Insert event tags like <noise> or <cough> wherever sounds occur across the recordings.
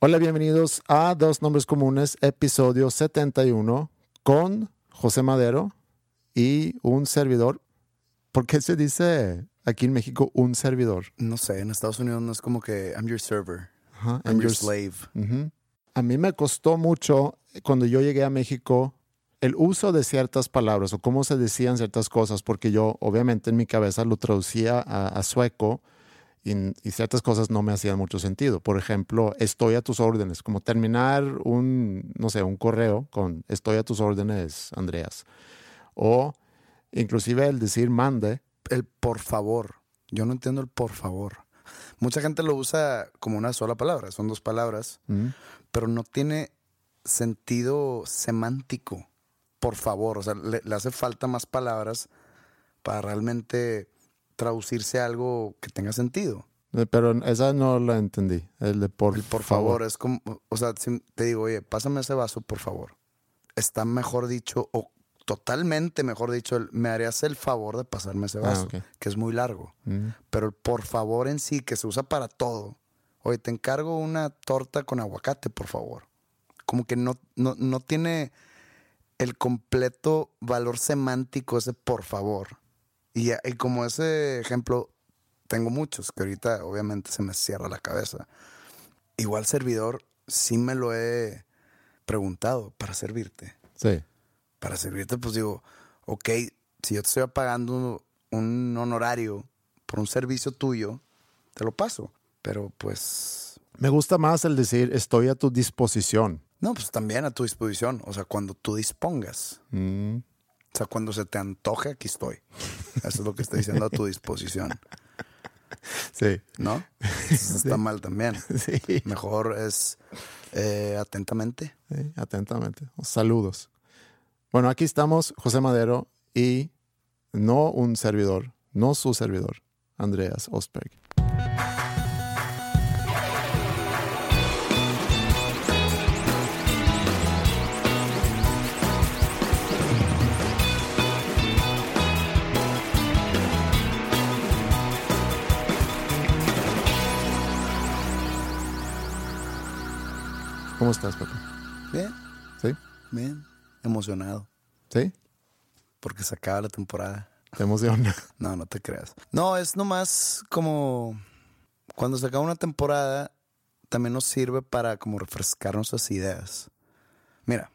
Hola, bienvenidos a Dos Nombres Comunes, episodio 71, con José Madero y un servidor. ¿Por qué se dice aquí en México un servidor? No sé, en Estados Unidos no es como que I'm your server, I'm your your- slave. A mí me costó mucho cuando yo llegué a México el uso de ciertas palabras o cómo se decían ciertas cosas, porque yo obviamente en mi cabeza lo traducía a, a sueco y, y ciertas cosas no me hacían mucho sentido. Por ejemplo, estoy a tus órdenes, como terminar un, no sé, un correo con estoy a tus órdenes, Andreas. O inclusive el decir mande. El por favor. Yo no entiendo el por favor. Mucha gente lo usa como una sola palabra, son dos palabras, ¿Mm? pero no tiene sentido semántico. Por favor, o sea, le, le hace falta más palabras para realmente traducirse a algo que tenga sentido. Eh, Pero esa no la entendí. El de por, El por favor es como, o sea, si te digo, oye, pásame ese vaso, por favor. Está mejor dicho, o totalmente mejor dicho, el, me harías el favor de pasarme ese Ah, vaso, que es muy largo. Mm. Pero el por favor en sí, que se usa para todo. Oye, te encargo una torta con aguacate, por favor. Como que no, no, no tiene el completo valor semántico ese por favor. Y, y como ese ejemplo, tengo muchos que ahorita obviamente se me cierra la cabeza. Igual servidor, sí me lo he preguntado para servirte. Sí. Para servirte, pues digo, ok, si yo te estoy pagando un honorario por un servicio tuyo, te lo paso. Pero pues, Me gusta más el decir estoy a tu disposición. no, pues también a tu disposición. O sea, cuando tú dispongas. Mm. O sea, cuando se te antoje, aquí estoy. Eso es lo que estoy diciendo a tu disposición. Sí. ¿No? Está mal también. Sí. Mejor es eh, atentamente. Sí, atentamente. Saludos. Bueno, aquí estamos, José Madero y no un servidor, no su servidor, Andreas Osberg. ¿Cómo estás, Pepe? Bien, ¿Sí? bien. Emocionado. ¿Sí? Porque se acaba la temporada. ¿Te emociona? <laughs> No, no te creas. No, es nomás como cuando se acaba una temporada, también nos sirve para como refrescar nuestras ideas. Mira,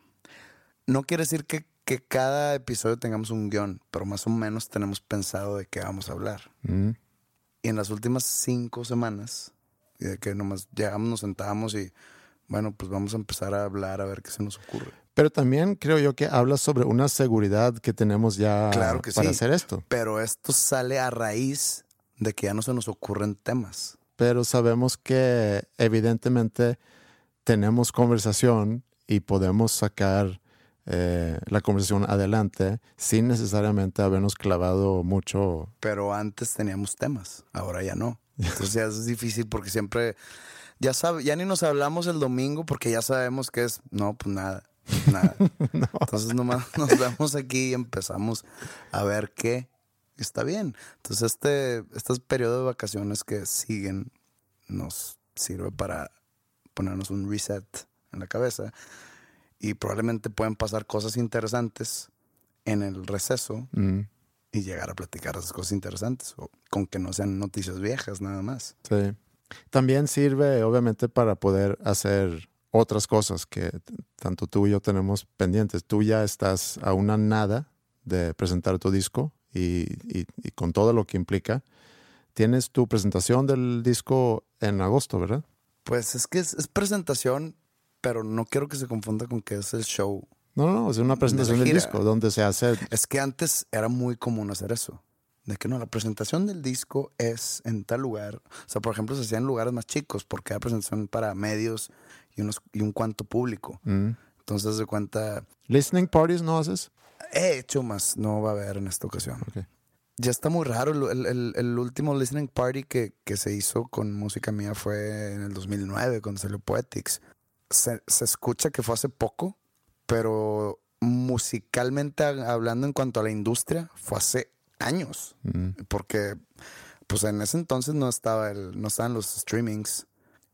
no quiere decir que, que cada episodio tengamos un guion, pero más o menos tenemos pensado de qué vamos a hablar. Mm. Y en las últimas cinco semanas, y de que nomás llegamos, nos sentamos y bueno, pues vamos a empezar a hablar a ver qué se nos ocurre. Pero también creo yo que hablas sobre una seguridad que tenemos ya Claro que para sí. hacer esto. Pero esto sale a raíz de que ya no se nos ocurren temas. Pero sabemos que evidentemente tenemos conversación y podemos sacar eh, la conversación adelante sin necesariamente habernos clavado mucho. Pero antes teníamos temas, ahora ya no. <laughs> Entonces ya es difícil porque siempre, ya sabe, ya ni nos hablamos el domingo porque ya sabemos que es, no, pues nada, nada. <laughs> Entonces nomás <laughs> nos vemos aquí y empezamos a ver qué está bien. Entonces este, este periodo de vacaciones que siguen nos sirve para ponernos un reset en la cabeza y probablemente pueden pasar cosas interesantes en el receso Mm, y llegar a platicar esas cosas interesantes, o con que no sean noticias viejas nada más. sí. También sirve, obviamente, para poder hacer otras cosas que tanto tú y yo tenemos pendientes. Tú ya estás a una nada de presentar tu disco y, con todo lo que implica. Tienes tu presentación del disco en agosto, ¿verdad? Pues es que es, presentación, pero no quiero que se confunda con que es el show. No, no, es una presentación del disco donde se hace. Es que antes era muy común hacer eso. De que no, la presentación del disco es en tal lugar. O sea, por ejemplo, se hacía en lugares más chicos porque era presentación para medios y, unos, y un cuanto público. Mm. Entonces, de cuenta. ¿Listening parties no haces? He hecho más, no va a haber en esta ocasión. Ya está muy raro. El, último listening party que, que, se hizo con música mía fue en el 2009, cuando salió Poetics. Se, se escucha que fue hace poco, pero musicalmente hablando en cuanto a la industria, fue hace años. Mm. Porque, pues en ese entonces no estaba el, no estaban los streamings.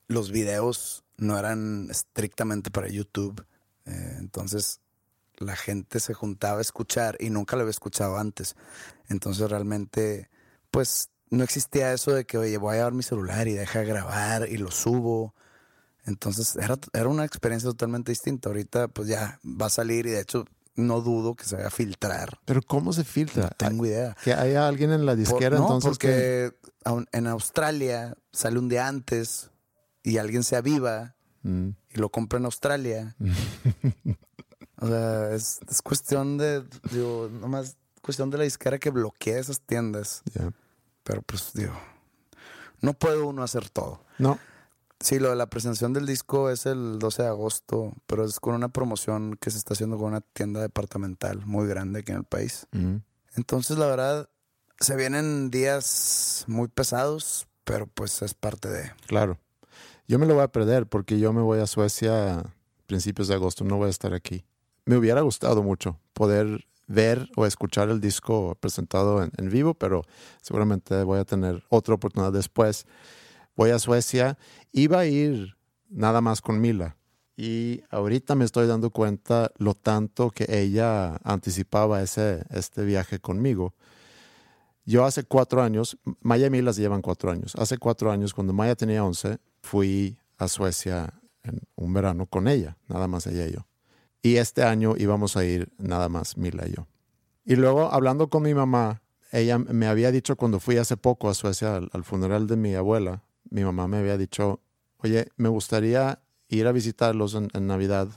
Los videos no eran estrictamente para YouTube. Eh, entonces la gente se juntaba a escuchar y nunca lo había escuchado antes. Entonces realmente, pues no existía eso de que, oye, voy a llevar mi celular y deja grabar y lo subo. Entonces era, era una experiencia totalmente distinta. Ahorita pues ya va a salir y de hecho no dudo que se vaya a filtrar. Pero ¿cómo se filtra? No tengo idea. Que haya alguien en la disquera entonces. Porque en Australia sale un día antes y alguien se aviva mm. y lo compra en Australia. <laughs> o sea, es, cuestión de, digo, nomás cuestión de la disquera que bloquee esas tiendas. Pero pues, digo, no puede uno hacer todo. No. Sí, lo de la presentación del disco es el 12 de agosto, pero es con una promoción que se está haciendo con una tienda departamental muy grande aquí en el país. Entonces, la verdad, se vienen días muy pesados, pero pues es parte de... Claro. Yo me lo voy a perder porque yo me voy a Suecia a principios de agosto, no voy a estar aquí. Me hubiera gustado mucho poder ver o escuchar el disco presentado en, en vivo, pero seguramente voy a tener otra oportunidad después voy a Suecia, iba a ir nada más con Mila. Y ahorita me estoy dando cuenta lo tanto que ella anticipaba ese, este viaje conmigo. Yo hace cuatro años, Maya y Mila llevan cuatro años. Hace cuatro años, cuando Maya tenía once, fui a Suecia en un verano con ella, nada más ella y yo. Y este año íbamos a ir nada más Mila y yo. Y luego, hablando con mi mamá, ella me había dicho cuando fui hace poco a Suecia al funeral de mi abuela, mi mamá me había dicho, oye, me gustaría ir a visitarlos en, Navidad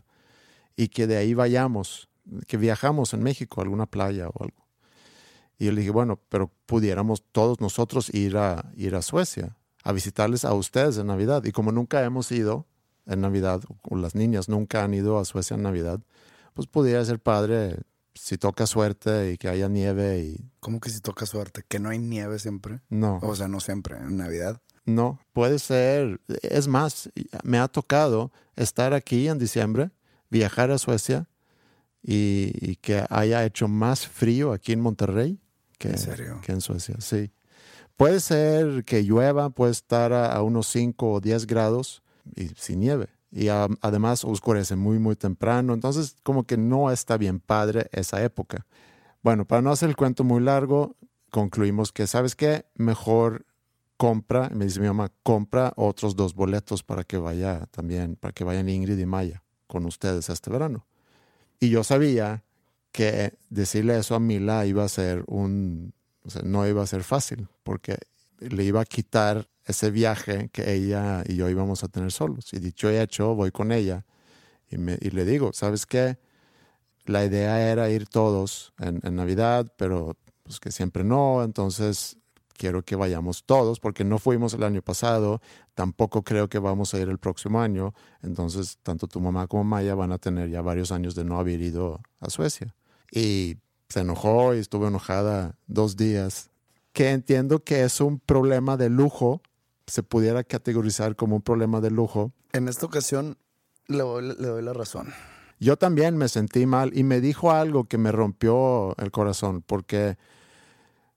y que de ahí vayamos, que viajamos en México a alguna playa o algo. Y yo le dije, bueno, pero pudiéramos todos nosotros ir a, ir a Suecia, a visitarles a ustedes en Navidad. Y como nunca hemos ido en Navidad, o las niñas nunca han ido a Suecia en Navidad, pues pudiera ser padre si toca suerte y que haya nieve y... ¿Cómo que si toca suerte? ¿Que no hay nieve siempre? No. O sea, no siempre, en Navidad. No, puede ser. Es más, me ha tocado estar aquí en diciembre, viajar a Suecia y, que haya hecho más frío aquí en Monterrey que ¿En, serio? que en Suecia. Sí. Puede ser que llueva, puede estar a, unos 5 o 10 grados y sin nieve. Y además oscurece muy, muy temprano. Entonces, como que no está bien padre esa época. Bueno, para no hacer el cuento muy largo, concluimos que, ¿sabes qué? Mejor compra, me dice mi mamá, compra otros dos boletos para que vaya también, para que vayan Ingrid y Maya con ustedes este verano. Y yo sabía que decirle eso a Mila iba a ser un, no iba a ser fácil, porque le iba a quitar ese viaje que ella y yo íbamos a tener solos. Y dicho hecho, voy con ella y, me, y le digo, ¿sabes qué? La idea era ir todos en, en Navidad, pero pues que siempre no, entonces quiero que vayamos todos, porque no fuimos el año pasado, tampoco creo que vamos a ir el próximo año, entonces tanto tu mamá como Maya van a tener ya varios años de no haber ido a Suecia. Y se enojó y estuvo enojada dos días, que entiendo que es un problema de lujo, se pudiera categorizar como un problema de lujo. En esta ocasión le le doy la razón. Yo también me sentí mal y me dijo algo que me rompió el corazón, porque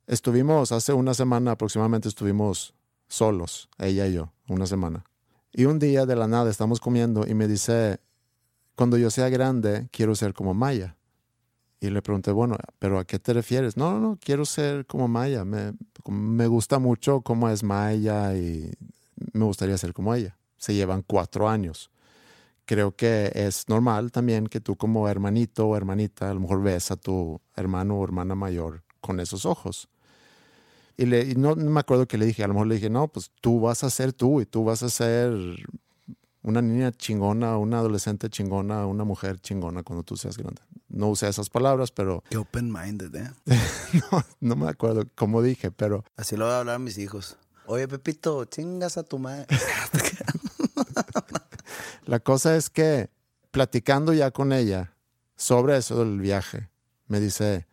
Estuvimos, hace una semana aproximadamente, estuvimos solos, ella y yo, una semana. Y un día de la nada estamos comiendo y me dice, cuando yo sea grande, quiero ser como Maya. Y le pregunté, bueno, ¿pero a qué te refieres? No, no, no, quiero ser como Maya. Me, me gusta mucho cómo es Maya y me gustaría ser como ella. Se llevan cuatro años. Creo que es normal también que tú como hermanito o hermanita a lo mejor ves a tu hermano o hermana mayor con eesos ojos. Y, le, y no, no me acuerdo que le dije, a lo mejor le dije, no, pues tú vas a ser tú y tú vas a ser una niña chingona, una adolescente chingona, una mujer chingona cuando tú seas grande. No usé esas palabras, pero <laughs> Qué open-minded, ¿eh? <laughs> no, no me acuerdo cómo dije, pero Así lo voy a hablar a mis hijos. Oye, Pepito, chingas a tu madre. <laughs> la cosa es que platicando ya con ella sobre eso del viaje, me dice,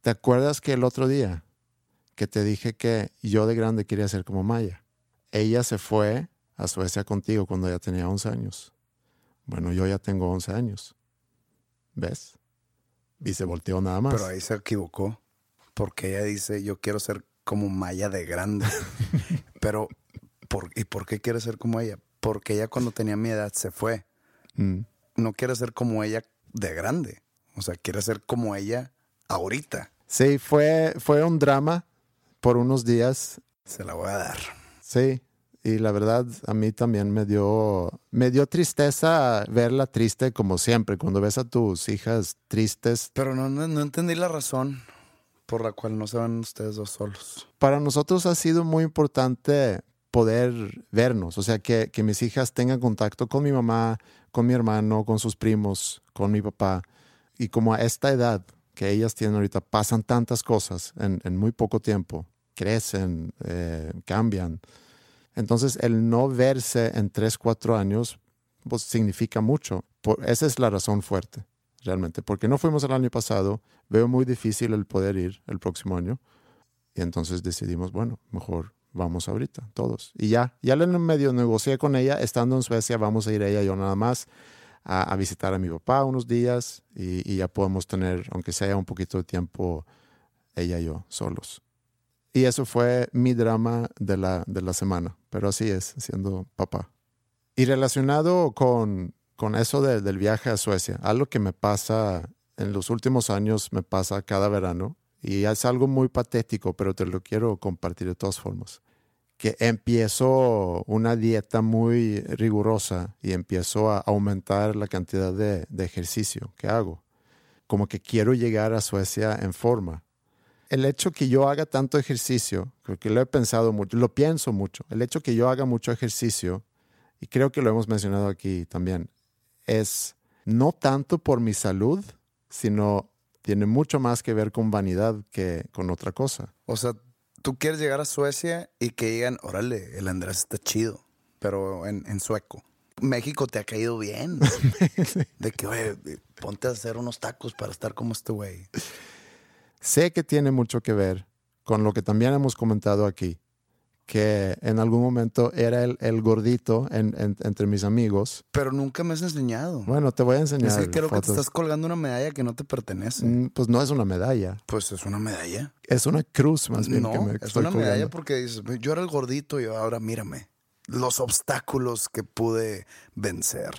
¿te acuerdas que el otro día que te dije que yo de grande quería ser como Maya? Ella se fue a Suecia contigo cuando ella tenía 11 años. Bueno, yo ya tengo 11 años. ¿Ves? Y se volteó nada más. Pero ahí se equivocó. Porque ella dice, yo quiero ser como Maya de grande. <laughs> Pero, ¿por, ¿y por qué quiere ser como ella? Porque ella cuando tenía mi edad se fue. Mm. No quiere ser como ella de grande. O sea, quiere ser como ella ahorita. Sí, fue, fue un drama por unos días. Se la voy a dar. Sí, y la verdad a mí también me dio, me dio tristeza verla triste como siempre. Cuando ves a tus hijas tristes, Pero no, no, no entendí la razón por la cual no se van ustedes dos solos. para nosotros ha sido muy importante poder vernos, o sea, que, que mis hijas tengan contacto con mi mamá, con mi hermano, con sus primos, con mi papá. Y como a esta edad que ellas tienen ahorita, pasan tantas cosas en, en muy poco tiempo, crecen, eh, cambian. Entonces, el no verse en tres, cuatro años, pues significa mucho. Por, esa es la razón fuerte, realmente. Porque no fuimos el año pasado, veo muy difícil el poder ir el próximo año. Y entonces decidimos, bueno, mejor vamos ahorita, todos. Y ya, ya le medio negocié con ella, estando en Suecia, vamos a ir ella y yo nada más a, visitar a mi papá unos días y ya podemos tener, aunque sea un poquito de tiempo, ella y yo solos. Y eso fue mi drama de la, de la semana, pero así es, siendo papá. Y relacionado con, con eso de- del viaje a Suecia, algo que me pasa en los últimos años, me pasa cada verano, y es algo muy patético, pero te lo quiero compartir de todas formas, que empiezo una dieta muy rigurosa y empiezo a aumentar la cantidad de, de ejercicio que hago. Como que quiero llegar a Suecia en forma el hecho que yo haga tanto ejercicio, creo que lo he pensado mucho, lo pienso mucho, el hecho que yo haga mucho ejercicio, y creo que lo hemos mencionado aquí también, es no tanto por mi salud, sino tiene mucho más que ver con vanidad que con otra cosa. O sea, tú quieres llegar a Suecia y que digan, órale, el Andrés está chido, pero en, en sueco. México te ha caído bien. <laughs> De que, oye, ponte a hacer unos tacos para estar como este güey. Sé que tiene mucho que ver con lo que también hemos comentado aquí, que en algún momento era el, el gordito en- en- entre mis amigos. Pero nunca me has enseñado. Bueno, te voy a enseñar. es que creo que te estás colgando una medalla que no te pertenece. Mm, Pues no es una medalla, Pues es una medalla. es una cruz más bien no, que me es estoy una medalla colgando. porque dices, yo era el gordito y ahora mírame. Los obstáculos que pude vencer.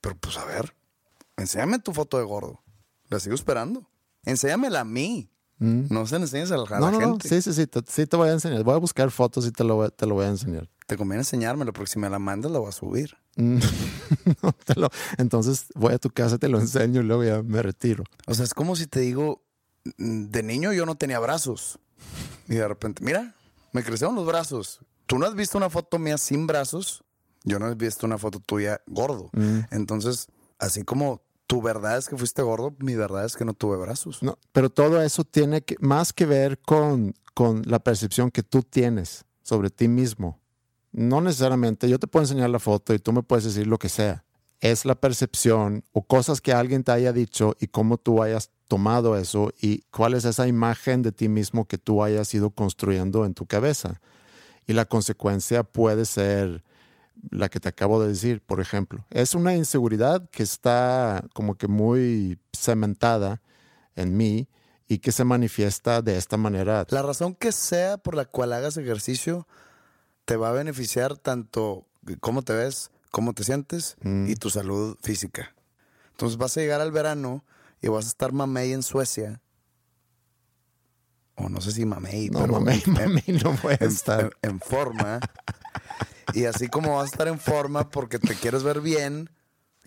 Pero pues a ver, enséñame tu foto de gordo. La sigo esperando. Enséñamela a mí. No se la enseñes a la, No, no, no, gente. sí, sí, sí, te, sí te voy a enseñar. Voy a buscar fotos y te lo, voy- te lo voy a enseñar. Te conviene enseñármelo porque si me la mandas la voy a subir. Mm, <laughs> no, te lo- entonces voy a tu casa, te lo enseño y luego ya me retiro. O sea, es como si te digo, mm, de niño yo no tenía brazos. Y de repente, mira, me crecieron los brazos. Tú no has visto una foto mía sin brazos. Yo no he visto una foto tuya gordo. Mm. Entonces, así como tu verdad es que fuiste gordo, mi verdad es que no tuve brazos. No, pero todo eso tiene más que ver con, con la percepción que tú tienes sobre ti mismo. No necesariamente, yo te puedo enseñar la foto y tú me puedes decir lo que sea. Es la percepción o cosas que alguien te haya dicho y cómo tú hayas tomado eso y cuál es esa imagen de ti mismo que tú hayas ido construyendo en tu cabeza. Y la consecuencia puede ser la que te acabo de decir, por ejemplo. Es una inseguridad que está como que muy cementada en mí y que se manifiesta de esta manera. La razón que sea por la cual hagas ejercicio te va a beneficiar tanto cómo te ves, cómo te sientes Mm. y tu salud física. Entonces vas a llegar al verano y vas a estar mamey en Suecia. O no sé si mamey, No, pero mami, en- mami, no puede en, estar. en- en forma. <laughs> Y así como vas a estar en forma porque te quieres ver bien,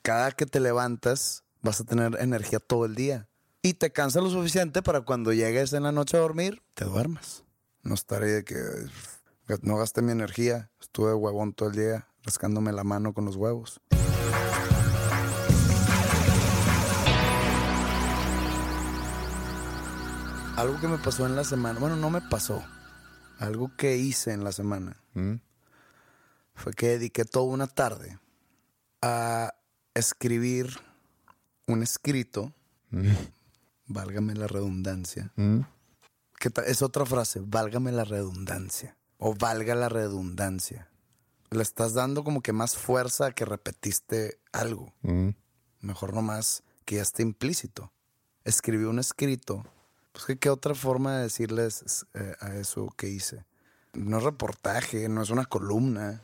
cada que te levantas vas a tener energía todo el día. Y te cansa lo suficiente para cuando llegues en la noche a dormir, te duermas. No estaré de que no gasté mi energía. Estuve huevón todo el día rascándome la mano con los huevos. Algo que me pasó en la semana, bueno, no me pasó. Algo que hice en la semana Mm. Fue que dediqué toda una tarde a escribir un escrito, válgame la redundancia, Mm. que es otra frase, válgame la redundancia o valga la redundancia. Le estás dando como que más fuerza a que repetiste algo. Mm. Mejor nomás que ya esté implícito. Escribí un escrito. Pues que qué otra forma de decirles eh, a eso que hice. No es reportaje, no es una columna,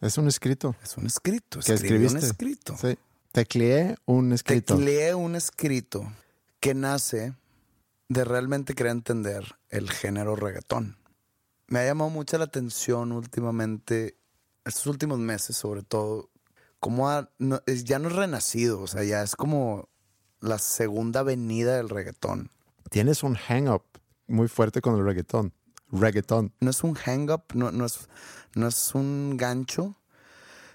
Es un escrito. es un escrito. ¿Qué Escribí un escribiste? escrito. Sí. Tecleé un escrito. Tecleé un escrito que nace de realmente querer entender el género reggaetón. Me ha llamado mucho la atención últimamente, estos últimos meses sobre todo, como ha- no- ya no es renacido, o sea, ya es como la segunda venida del reggaetón. Tienes un hang-up muy fuerte con el reggaetón. Reggaetón. No es un hang-up, no, no, es, no es un gancho,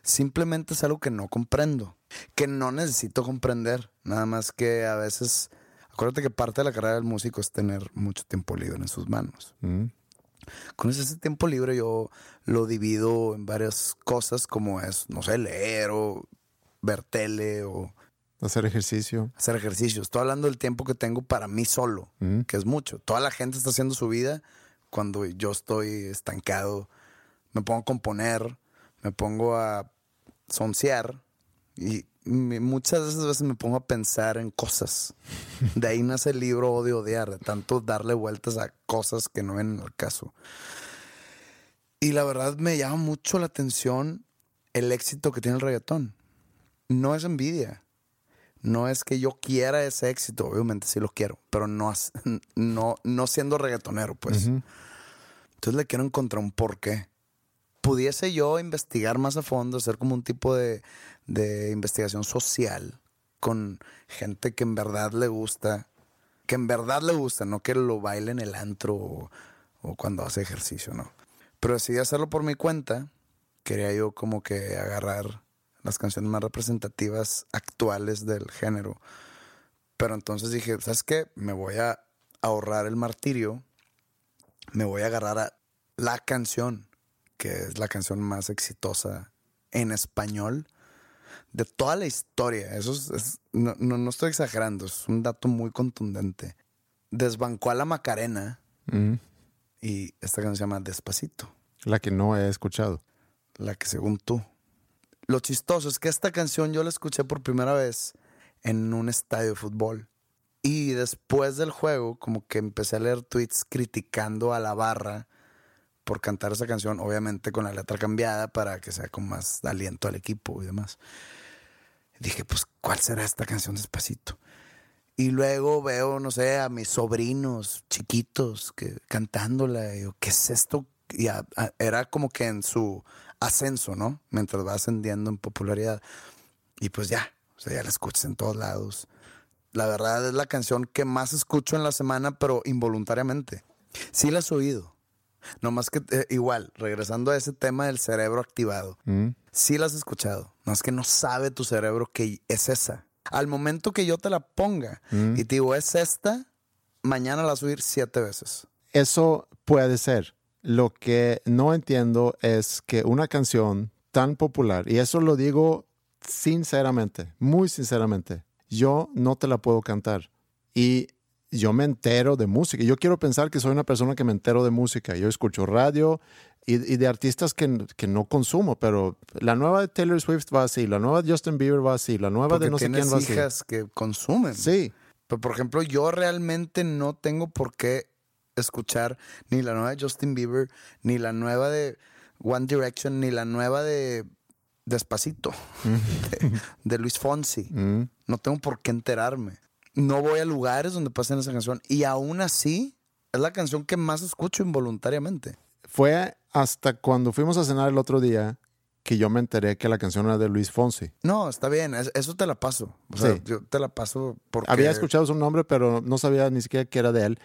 simplemente es algo que no comprendo, que no necesito comprender, nada más que a veces, acuérdate que parte de la carrera del músico es tener mucho tiempo libre en sus manos. Mm. Con ese tiempo libre yo lo divido en varias cosas como es, no sé, leer o ver tele o Hacer ejercicio. hacer ejercicio. Estoy hablando del tiempo que tengo para mí solo, Mm. que es mucho. Toda la gente está haciendo su vida cuando yo estoy estancado. Me pongo a componer, me pongo a soncear y muchas de esas veces me pongo a pensar en cosas. De ahí nace el libro Odio Odiar, de tanto darle vueltas a cosas que no ven al caso. Y la verdad me llama mucho la atención el éxito que tiene el reggaetón. No es envidia. No es que yo quiera ese éxito, obviamente sí lo quiero, pero no, <laughs> no, no siendo reggaetonero, pues. Entonces le quiero encontrar un porqué. Pudiese yo investigar más a fondo, hacer como un tipo de, de investigación social con gente que en verdad le gusta, que en verdad le gusta, no que lo baile en el antro o, o cuando hace ejercicio, no. Pero decidí hacerlo por mi cuenta. Quería yo como que agarrar las canciones más representativas actuales del género. Pero entonces dije, ¿sabes qué? Me voy a ahorrar el martirio me voy a agarrar a la canción, que es la canción más exitosa en español de toda la historia. Eso es, es- no, no, no estoy exagerando, es un dato muy contundente. Desbancó a la Macarena Mm. y esta canción se llama Despacito, La que no he escuchado. la que según tú. Lo chistoso es que esta canción yo la escuché por primera vez en un estadio de fútbol. Y después del juego, como que empecé a leer tweets criticando a la barra por cantar esa canción, obviamente con la letra cambiada para que sea con más aliento al equipo y demás. Dije, pues, ¿cuál será esta canción despacito? Y luego veo, no sé, a mis sobrinos chiquitos que cantándola. Y yo, ¿qué es esto? Era como que en su ascenso, ¿no? Mientras va ascendiendo en popularidad. Y pues ya, o sea, ya la escuchas en todos lados. La verdad es la canción que más escucho en la semana, pero involuntariamente. Sí la has oído. No más que eh, igual, regresando a ese tema del cerebro activado. Mm. Sí la has escuchado. No es que no sabe tu cerebro que es esa. Al momento que yo te la ponga Mm. y te digo, es esta, mañana la vas a oír siete veces. Eso puede ser. Lo que no entiendo es que una canción tan popular, y eso lo digo sinceramente, muy sinceramente, yo no te la puedo cantar. Y yo me entero de música. Yo quiero pensar que soy una persona que me entero de música. Yo escucho radio y, y de artistas que, que no consumo, pero la nueva de Taylor Swift va así, la nueva de Justin Bieber va así, la nueva Porque de no sé quién va así. hijas que consumen. Sí, Pero, por ejemplo, yo realmente no tengo por qué escuchar ni la nueva de Justin Bieber, ni la nueva de One Direction, ni la nueva de Despacito, <laughs> de, de Luis Fonsi. Mm. No tengo por qué enterarme. No voy a lugares donde pasen esa canción. Y aún así, es la canción que más escucho involuntariamente. Fue hasta cuando fuimos a cenar el otro día que yo me enteré que la canción era de Luis Fonsi. No, está bien, es- eso te la paso. O sea, Sí. yo te la paso porque... Había escuchado su nombre, pero no sabía ni siquiera que era de él.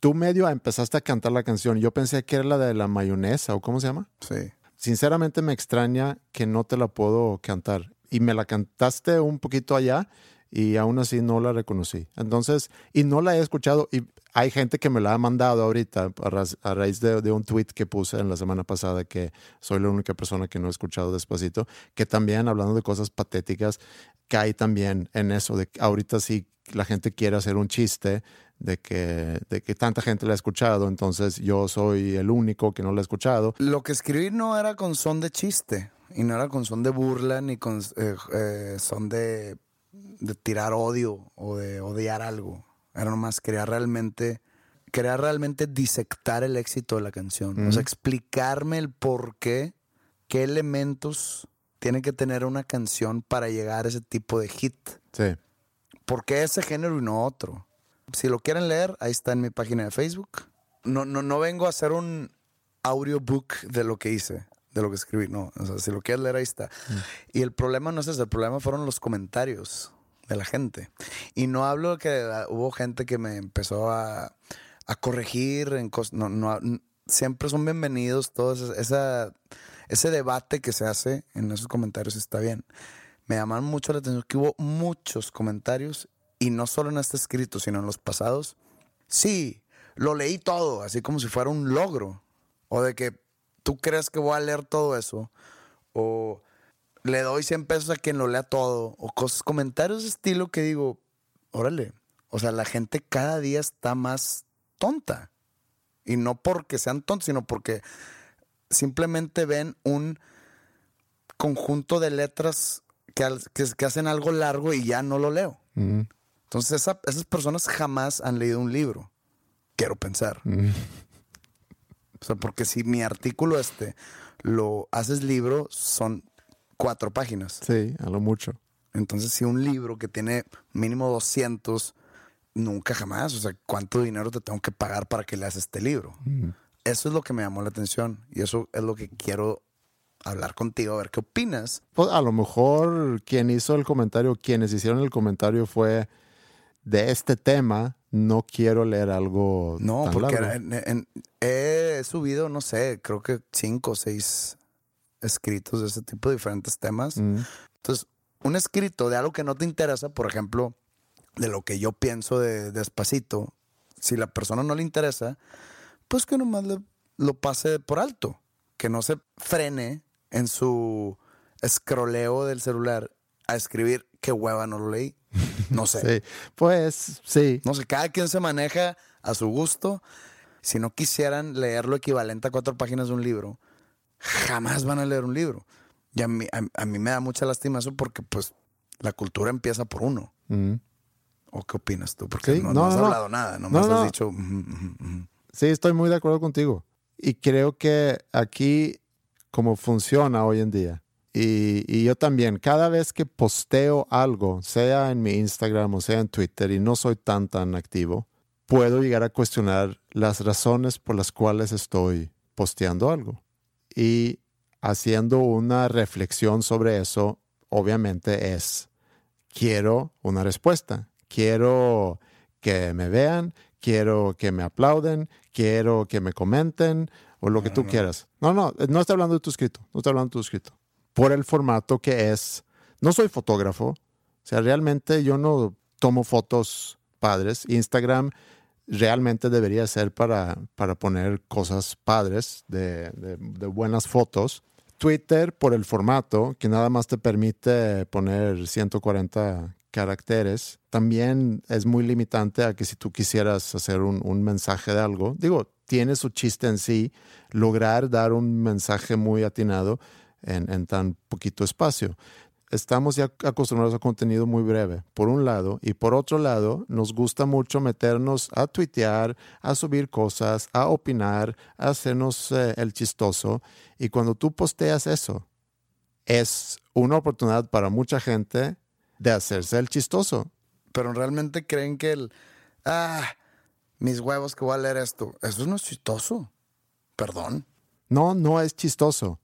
Tú medio empezaste a cantar la canción. Yo pensé que era la de la mayonesa, o cómo se llama. Sí. Sinceramente me extraña que no te la puedo cantar. Y me la cantaste un poquito allá y aún así no la reconocí. Entonces, y no la he escuchado. Y hay gente que me la ha mandado ahorita a, ra- a raíz de, de un tweet que puse en la semana pasada que soy la única persona que no he escuchado despacito. Que también, hablando de cosas patéticas, cae también en eso de ahorita sí la gente quiere hacer un chiste de que, de que tanta gente la ha escuchado, entonces yo soy el único que no la ha escuchado. Lo que escribí no era con son de chiste, y no era con son de burla, ni con eh, eh, son de, de tirar odio o de odiar algo. Era nomás, quería realmente, quería realmente disectar el éxito de la canción. O sea, explicarme el por qué, qué elementos tiene que tener una canción para llegar a ese tipo de hit. Sí. ¿Por qué ese género y no otro? Si lo quieren leer, ahí está en mi página de Facebook. No, no, no vengo a hacer un audiobook de lo que hice, de lo que escribí. No, o sea, si lo quieres leer, ahí está. Y el problema no es ese, el problema fueron los comentarios de la gente. Y no hablo de que ah, hubo gente que me empezó a, a corregir en cosas. No, no, siempre son bienvenidos todos. esa- ese debate que se hace en esos comentarios está bien. Me llamaron mucho la atención que hubo muchos comentarios, y no solo en este escrito, sino en los pasados. Sí, lo leí todo, así como si fuera un logro. O de que tú crees que voy a leer todo eso. O le doy 100 pesos a quien lo lea todo. O cosas, comentarios de estilo que digo, órale. O sea, la gente cada día está más tonta. Y no porque sean tontos, sino porque simplemente ven un conjunto de letras que, que- hacen algo largo y ya no lo leo. Entonces esa- esas personas jamás han leído un libro. Quiero pensar. mm. O sea, porque si mi artículo este lo haces libro, son cuatro páginas. Sí, a lo mucho. Entonces, si un libro que tiene mínimo 200, nunca jamás. O sea, ¿cuánto dinero te tengo que pagar para que leas este libro? Eso es lo que me llamó la atención y eso es lo que quiero hablar contigo, a ver qué opinas. Pues a lo mejor quien hizo el comentario, quienes hicieron el comentario fue de este tema, no quiero leer algo No, tan porque largo. en- en- he subido, no sé, creo que cinco o seis escritos de ese tipo de diferentes temas. Mm, Entonces, un escrito de algo que no te interesa, por ejemplo, de lo que yo pienso de despacito, si la persona no le interesa, pues que nomás le- lo pase por alto, que no se frene en su escroleo del celular a escribir qué hueva no lo leí. <laughs> No sé. sí, pues sí. No sé, cada quien se maneja a su gusto. Si no quisieran leer lo equivalente a cuatro páginas de un libro, jamás van a leer un libro. Y a mí, a, a mí me da mucha lástima eso porque pues la cultura empieza por uno. Mm. ¿O qué opinas tú? Porque Sí, no, no, no has no, no. hablado nada, nomás No, no. has dicho... Sí, estoy muy de acuerdo contigo. Y creo que aquí, como funciona hoy en día, y, y yo también, cada vez que posteo algo, sea en mi Instagram o sea en Twitter, y no soy tan, tan activo, puedo llegar a cuestionar las razones por las cuales estoy posteando algo. Y haciendo una reflexión sobre eso, obviamente es, quiero una respuesta, quiero que me vean, quiero que me aplauden, quiero que me comenten o lo que tú quieras. No, no, no estoy hablando de tu escrito, no estoy hablando de tu escrito. Por el formato que es, no soy fotógrafo, o sea, realmente yo no tomo fotos padres. Instagram realmente debería ser para, para poner cosas padres, de, buenas fotos. Twitter, por el formato, que nada más te permite poner 140 caracteres, también es muy limitante a que si tú quisieras hacer un, un mensaje de algo, digo, tiene su chiste en sí, lograr dar un mensaje muy atinado en, en tan poquito espacio estamos ya acostumbrados a contenido muy breve, por un lado, y por otro lado, nos gusta mucho meternos a tuitear, a subir cosas, a opinar, a hacernos eh, el chistoso. Y cuando tú posteas eso, es una oportunidad para mucha gente de hacerse el chistoso. Pero realmente creen que el... Ah, mis huevos que voy a leer esto. Eso no es chistoso. Perdón. No, no es chistoso,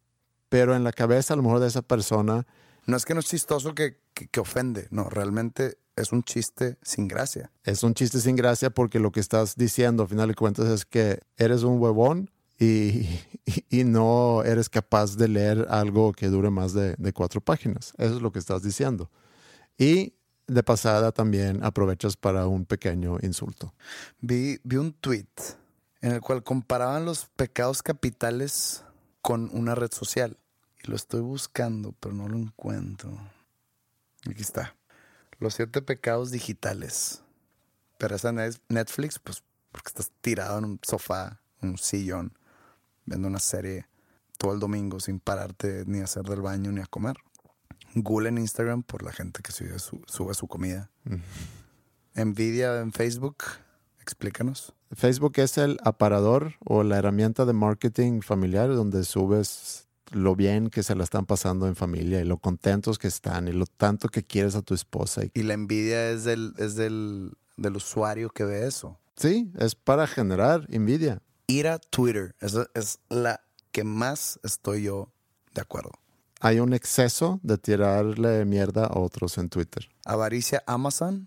pero en la cabeza a lo mejor de esa persona No es que no es chistoso que, que, que ofende, no, realmente es un chiste sin gracia. es un chiste sin gracia porque lo que estás diciendo al final de cuentas es que eres un huevón y, <laughs> y- y no eres capaz de leer algo que dure más de, de cuatro páginas. Eso es lo que estás diciendo. Y de pasada también aprovechas para un pequeño insulto. Vi, vi un tweet en el cual comparaban los pecados capitales con una red social. Y lo estoy buscando, pero no lo encuentro. Aquí está. Los siete pecados digitales. Pero esa Net- Netflix, pues porque estás tirado en un sofá, en un sillón, viendo una serie todo el domingo sin pararte ni a hacer del baño ni a comer. Google en Instagram por la gente que sube su, sube su comida. Nvidia en Facebook, explícanos. Facebook es el aparador o la herramienta de marketing familiar donde subes lo bien que se la están pasando en familia y lo contentos que están y lo tanto que quieres a tu esposa. Y- la envidia es del, es del, del usuario que ve eso. sí, es para generar envidia. Ir a Twitter, esa es la que más estoy yo de acuerdo. Hay un exceso de tirarle mierda a otros en Twitter. Avaricia Amazon,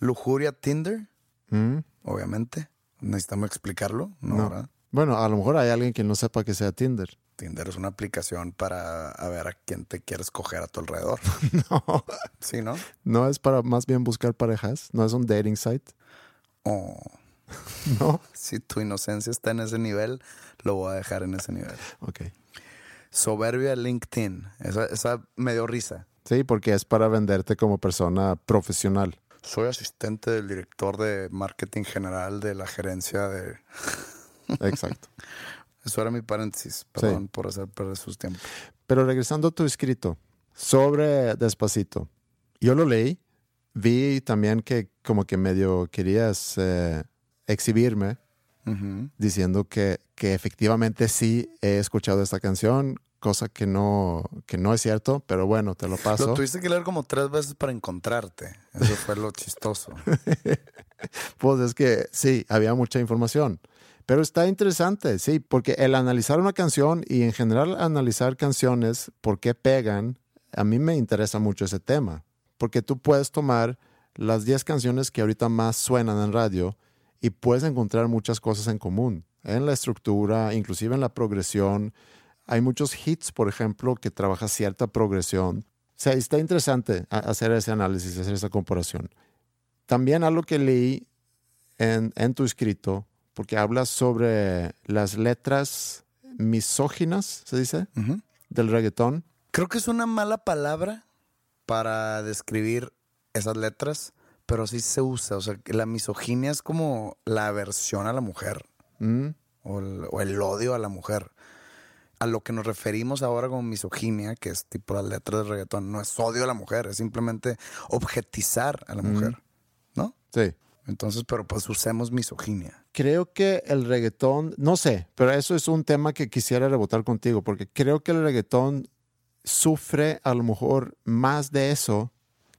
lujuria Tinder, ¿Mm? obviamente. Necesitamos explicarlo, ¿no? Bueno, a lo mejor hay alguien que no sepa que sea Tinder. Tinder es una aplicación para a ver a quién te quieres coger a tu alrededor. <laughs> No, ¿Sí, no? no es para más bien buscar parejas, no es un dating site. Oh, <laughs> No, si tu inocencia está en ese nivel, lo voy a dejar en ese nivel. ok. Soberbia LinkedIn, esa, esa me dio risa. Sí, porque es para venderte como persona profesional. Soy asistente del director de marketing general de la gerencia de... <laughs> Exacto. Eso era mi paréntesis, perdón por hacer perder sus tiempos. Pero regresando a tu escrito sobre Despacito, yo lo leí, vi también que como que medio querías eh, exhibirme diciendo que, que efectivamente sí he escuchado esta canción, cosa que no, que no es cierto, pero bueno, te lo paso. Lo tuviste que leer como tres veces para encontrarte. Eso fue lo chistoso. <laughs> Pues es que sí, había mucha información. Pero está interesante, sí, porque el analizar una canción y en general analizar canciones, por qué pegan, a mí me interesa mucho ese tema. Porque tú puedes tomar las 10 canciones que ahorita más suenan en radio y puedes encontrar muchas cosas en común. En la estructura, inclusive en la progresión. Hay muchos hits, por ejemplo, que trabaja cierta progresión. O sea, está interesante hacer ese análisis, hacer esa comparación. También algo que leí en, en tu escrito, porque hablas sobre las letras misóginas, se dice, del reggaetón. Creo que es una mala palabra para describir esas letras, pero sí se usa. O sea, la misoginia es como la aversión a la mujer Mm, o el, o el odio a la mujer. A lo que nos referimos ahora como misoginia, que es tipo las letras del reggaetón, no es odio a la mujer, es simplemente objetizar a la mujer, ¿no? sí. Entonces, pero pues usemos misoginia. Creo que el reggaetón, no sé, pero eso es un tema que quisiera rebotar contigo, porque creo que el reggaetón sufre a lo mejor más de eso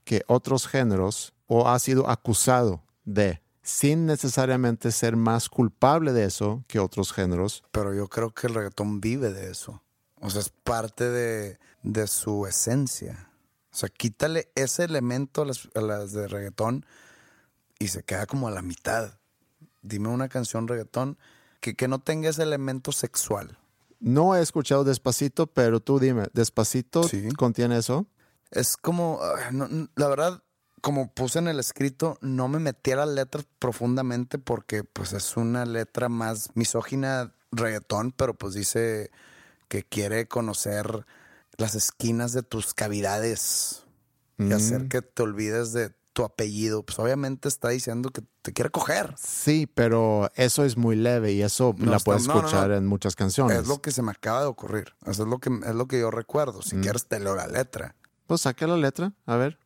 que otros géneros o ha sido acusado de, sin necesariamente ser más culpable de eso que otros géneros. Pero yo creo que el reggaetón vive de eso. O sea, es parte de, de su esencia. O sea, quítale ese elemento a las, a las de reggaetón y se queda como a la mitad. Dime una canción reggaetón que, que no tenga ese elemento sexual. No he escuchado Despacito, pero tú dime, ¿Despacito Sí. contiene eso? Es como, ah, no- la verdad, como puse en el escrito, no me metí a las letras profundamente porque pues es una letra más misógina reggaetón, pero pues dice que quiere conocer las esquinas de tus cavidades y hacer que te olvides de tu apellido. Pues obviamente está diciendo que te quiere coger. Sí, pero eso es muy leve y eso No la está- puedes no, escuchar no. en muchas canciones. Es lo que se me acaba de ocurrir. Eso es lo que, es lo que yo recuerdo. Si quieres te leo la letra. Pues saca la letra, a ver.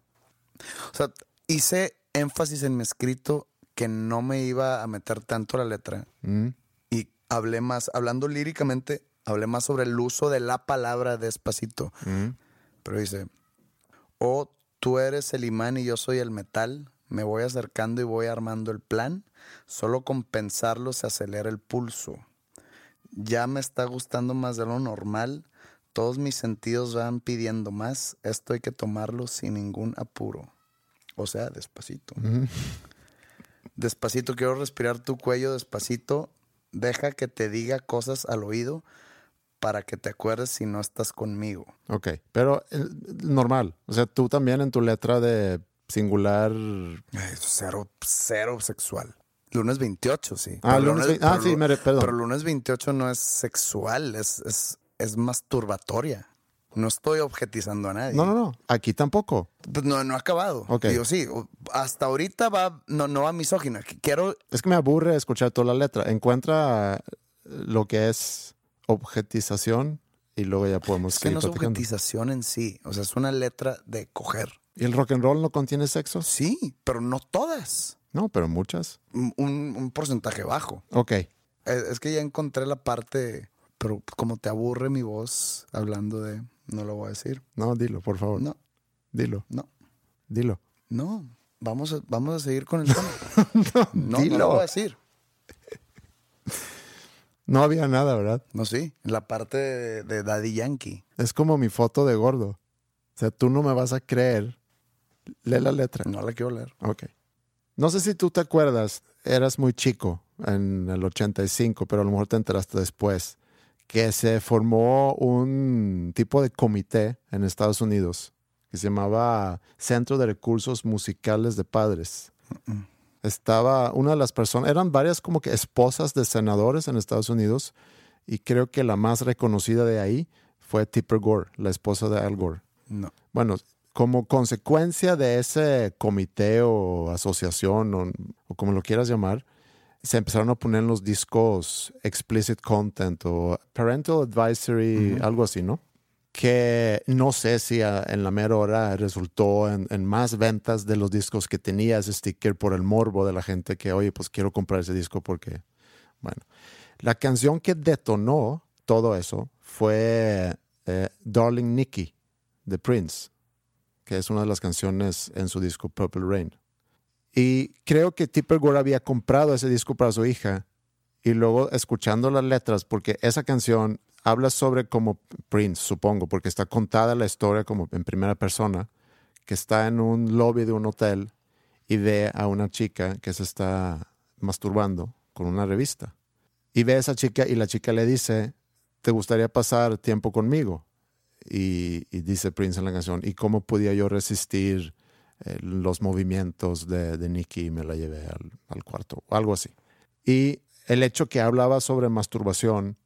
O sea, hice énfasis en mi escrito que no me iba a meter tanto la letra Mm, y hablé más, hablando líricamente, hablé más sobre el uso de la palabra despacito. mm. Pero dice, oh, tú eres el imán y yo soy el metal, me voy acercando y voy armando el plan, solo con pensarlo se acelera el pulso. Ya me está gustando más de lo normal, Todos mis sentidos van pidiendo más. Esto hay que tomarlo sin ningún apuro. O sea, despacito. Despacito, quiero respirar tu cuello despacito. Deja que te diga cosas al oído para que te acuerdes si no estás conmigo. Ok, pero eh, normal. O sea, tú también en tu letra de singular. Ay, cero, cero sexual. Lunes 28, sí. Ah, Pero lunes ah, pero sí, perdón. Pero lunes 28 no es sexual, es, es, es masturbatoria. No estoy objetizando a nadie. No, no, no. Aquí tampoco. Pues no, no ha acabado. Digo, sí, hasta ahorita va, no, no va misógina. Quiero, Es que me aburre escuchar toda la letra. Encuentra lo que es objetización y luego ya podemos es que no es platicando. objetización en sí. O sea, es una letra de coger. ¿Y el rock and roll no contiene sexo? Sí, pero no todas. No, pero muchas. Un, un- un porcentaje bajo. Ok. Es, es que ya encontré la parte, pero como te aburre mi voz hablando de, no lo voy a decir. No, dilo, por favor. No, Dilo, no, dilo. no. Vamos a, vamos a seguir con el <laughs> tema. no, no dilo. lo voy a decir. No había nada, ¿verdad? No, sí. La parte de, de Daddy Yankee. Es como mi foto de gordo. O sea, tú no me vas a creer. Lee la letra. No la quiero leer. Ok. No sé si tú te acuerdas, eras muy chico en el 85, pero a lo mejor te enteraste después, que se formó un tipo de comité en Estados Unidos que se llamaba Centro de Recursos Musicales de Padres. Estaba una de las personas, eran varias como que esposas de senadores en Estados Unidos y creo que la más reconocida de ahí fue Tipper Gore, la esposa de Al Gore. No. Bueno, como consecuencia de ese comité o asociación o, o como lo quieras llamar, se empezaron a poner en los discos explicit content o parental advisory, algo así, ¿no? Que no sé si a- en la mera hora resultó en, en más ventas de los discos que tenía ese sticker por el morbo de la gente que, oye, pues quiero comprar ese disco porque, bueno. La canción que detonó todo eso fue eh, Darling Nikki de Prince que es una de las canciones en su disco Purple Rain. Y creo que Tipper Gore había comprado ese disco para su hija y luego escuchando las letras, porque esa canción habla sobre como Prince, supongo, porque está contada la historia como en primera persona, que está en un lobby de un hotel y ve a una chica que se está masturbando con una revista. Y ve a esa chica y la chica le dice, ¿te gustaría pasar tiempo conmigo? Y, y dice Prince en la canción, ¿y cómo podía yo resistir eh, los movimientos de, de Nicky y me la llevé al, al cuarto? Algo así. Y el hecho que hablaba sobre masturbación,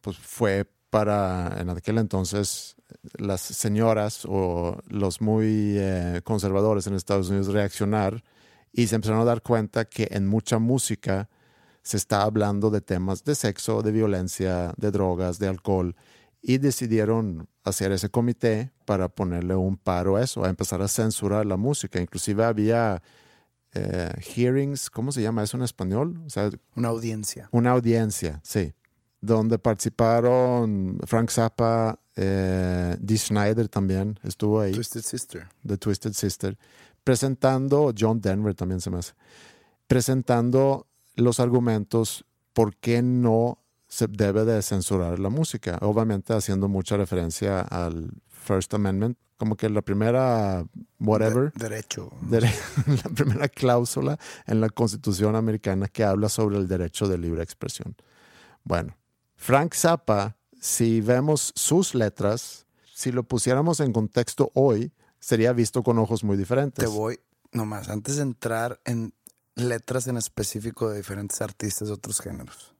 pues fue para, en aquel entonces, las señoras o los muy eh, conservadores en Estados Unidos reaccionar y se empezaron a dar cuenta que en mucha música se está hablando de temas de sexo, de violencia, de drogas, de alcohol y decidieron hacer ese comité para ponerle un paro a eso, a empezar a censurar la música. Inclusive había eh, hearings, ¿cómo se llama eso en español? O sea, Una audiencia. una audiencia, sí, donde participaron Frank Zappa, eh, Dee Schneider también estuvo ahí, Twisted Sister. The Twisted Sister, presentando, John Denver también se me hace, presentando los argumentos por qué no se debe de censurar la música. Obviamente haciendo mucha referencia al First Amendment, como que la primera, whatever, De- derecho. de- <laughs> la primera cláusula en la Constitución americana que habla sobre el derecho de libre expresión. Bueno, Frank Zappa, si vemos sus letras, si lo pusiéramos en contexto hoy, sería visto con ojos muy diferentes. Te voy, nomás, antes de entrar en letras en específico de diferentes artistas de otros géneros.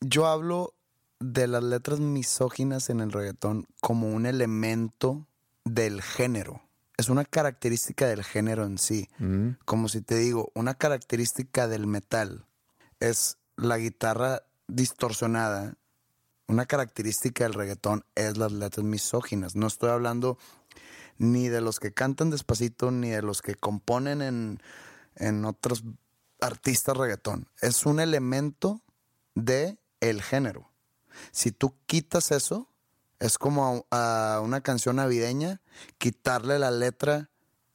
Yo hablo de las letras misóginas en el reggaetón como un elemento del género. Es una característica del género en sí. Mm, Como si te digo, una característica del metal es la guitarra distorsionada. Una característica del reggaetón es las letras misóginas. No estoy hablando ni de los que cantan despacito, ni de los que componen en, en otros artistas reggaetón. Es un elemento de el género. Si tú quitas eso, es como a, a una canción navideña quitarle la letra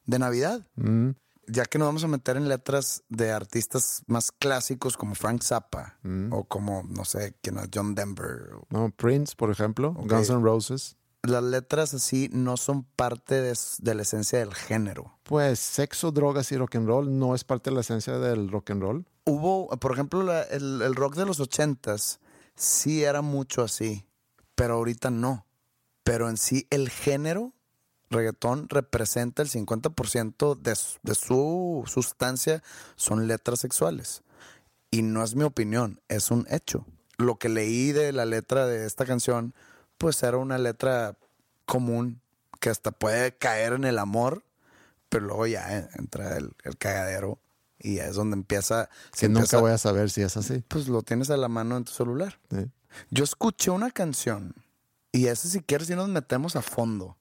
de Navidad. mm, Ya que nos vamos a meter en letras de artistas más clásicos como Frank Zappa o como, no sé, quién es John Denver. no, Prince, por ejemplo. Guns N' Roses. las letras así no son parte de, de, la esencia del género. Pues sexo, drogas y rock and roll no es parte de la esencia del rock and roll. Hubo, por ejemplo, el, el, rock de los ochentas sí era mucho así, pero ahorita no. Pero en sí el género reggaetón representa el 50% de, de su sustancia son letras sexuales. Y no es mi opinión, es un hecho. Lo que leí de la letra de esta canción pues era una letra común que hasta puede caer en el amor, pero luego ya eh, entra el, cagadero y es donde empieza. Que nunca voy a saber si es así. Pues lo tienes a la mano en tu celular. Yo escuché una canción y ese si quieres si nos metemos a fondo.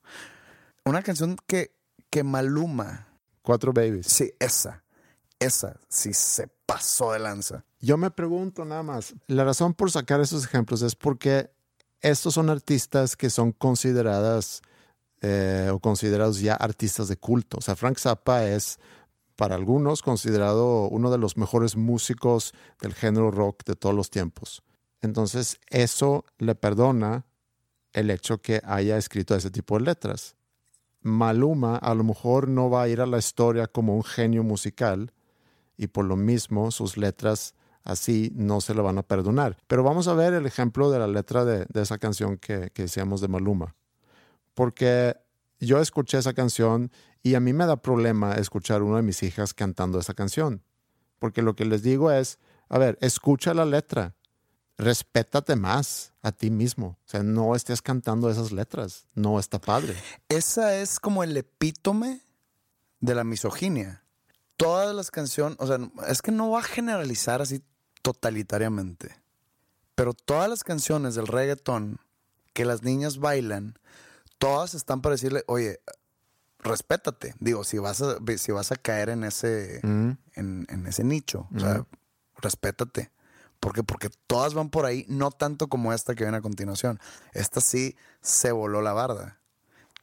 Una canción que, que Maluma. Cuatro Babies. Sí, esa. Esa sí se pasó de lanza. Yo me pregunto nada más, la razón por sacar esos ejemplos es porque estos son artistas que son consideradas eh, o considerados ya artistas de culto. O sea, Frank Zappa es para algunos considerado uno de los mejores músicos del género rock de todos los tiempos. Entonces, eso le perdona el hecho que haya escrito ese tipo de letras. Maluma a lo mejor no va a ir a la historia como un genio musical y por lo mismo sus letras así no se lo van a perdonar. Pero vamos a ver el ejemplo de la letra de, esa canción que, que decíamos de Maluma. Porque yo escuché esa canción y a mí me da problema escuchar una de mis hijas cantando esa canción. Porque lo que les digo es, a ver, escucha la letra, respétate más a ti mismo. O sea, no estés cantando esas letras, no está padre. Esa es como el epítome de la misoginia. Todas las canciones, o sea, es que no va a generalizar así totalitariamente. Pero todas las canciones del reggaetón que las niñas bailan, todas están para decirle, oye, respétate. Digo, si vas a, si vas a caer en ese, en, ese nicho, o sea, respétate. ¿Por Porque todas van por ahí, no tanto como esta que viene a continuación. Esta sí se voló la barda.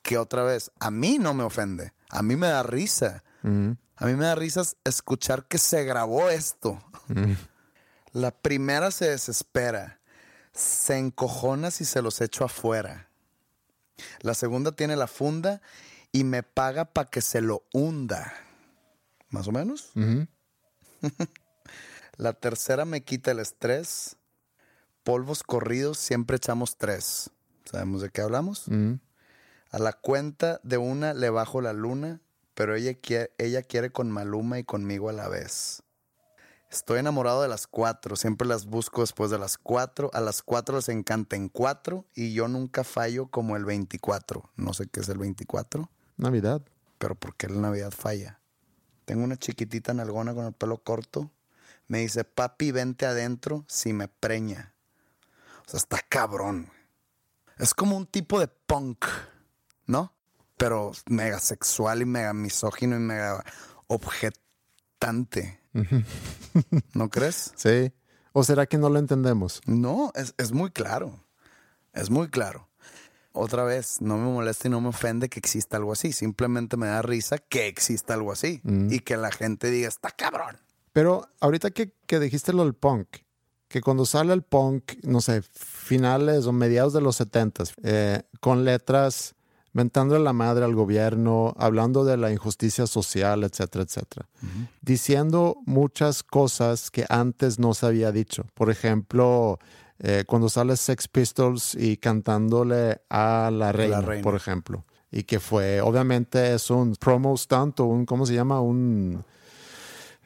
Que otra vez, a mí no me ofende. A mí me da risa. A mí me da risa escuchar que se grabó esto. La primera se desespera, se encojona si se los echo afuera. La segunda tiene la funda y me paga para que se lo hunda. ¿Más o menos? <laughs> la tercera me quita el estrés. Polvos corridos siempre echamos tres. ¿Sabemos de qué hablamos? A la cuenta de una le bajo la luna, pero ella quiere, ella quiere con Maluma y conmigo a la vez. Estoy enamorado de las cuatro, siempre las busco después de las cuatro. A las cuatro les encanta en cuatro y yo nunca fallo como el 24. No sé qué es el 24. Navidad. Pero ¿por qué la Navidad falla? Tengo una chiquitita nalgona con el pelo corto. Me dice, papi, vente adentro si me preña. O sea, está cabrón. Es como un tipo de punk, ¿no? Pero mega sexual y mega misógino y mega objetante. <laughs> ¿No crees? Sí. ¿O será que no lo entendemos? No, es, muy claro. Es muy claro. Otra vez, no me molesta y no me ofende que exista algo así. Simplemente me da risa que exista algo así. Mm. Y que la gente diga, está cabrón. Pero ahorita que, dijiste lo del punk, que cuando sale el punk, no sé, finales o mediados de los setentas, eh, con letras mentándole la madre al gobierno, hablando de la injusticia social, etcétera, etcétera. Diciendo muchas cosas que antes no se había dicho. Por ejemplo, eh, cuando sale Sex Pistols y cantándole a la reina, por ejemplo. Y que fue, obviamente es un promo stunt o un, ¿cómo se llama? Un...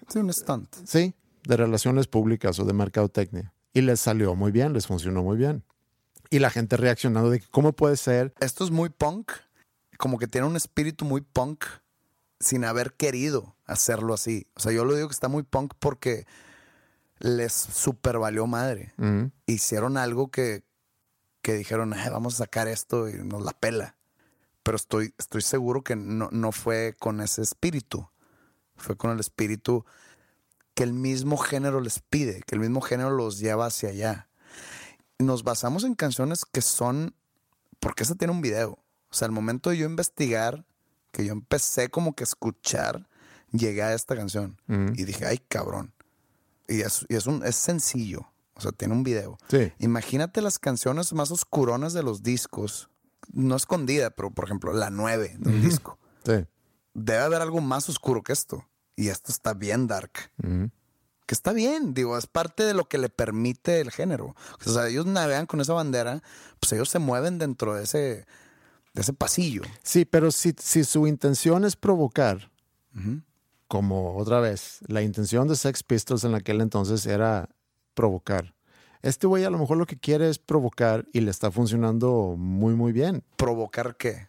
Sí, un stunt. Sí, de relaciones públicas o de mercadotecnia. Y les salió muy bien, les funcionó muy bien y la gente reaccionando de cómo puede ser. Esto es muy punk, como que tiene un espíritu muy punk sin haber querido hacerlo así. O sea, yo lo digo que está muy punk porque les super valió madre. Hicieron algo que, que dijeron, vamos a sacar esto y nos la pela. Pero estoy, estoy seguro que no, no fue con ese espíritu. Fue con el espíritu que el mismo género les pide, que el mismo género los lleva hacia allá nos basamos en canciones que son, porque esa tiene un video. O sea, al momento de yo investigar, que yo empecé como que a escuchar, llegué a esta canción y dije, ay, cabrón. Y es, y es, un, es sencillo. O sea, tiene un video. Sí. Imagínate las canciones más oscuronas de los discos, no escondida, pero por ejemplo, la 9 de un disco. Sí. Debe haber algo más oscuro que esto. Y esto está bien dark. Que está bien, digo, es parte de lo que le permite el género. O sea, ellos navegan con esa bandera, pues ellos se mueven dentro de ese, de ese pasillo. Sí, pero si, si su intención es provocar, como otra vez, la intención de Sex Pistols en aquel entonces era provocar. Este güey a lo mejor lo que quiere es provocar y le está funcionando muy, muy bien. ¿Provocar qué?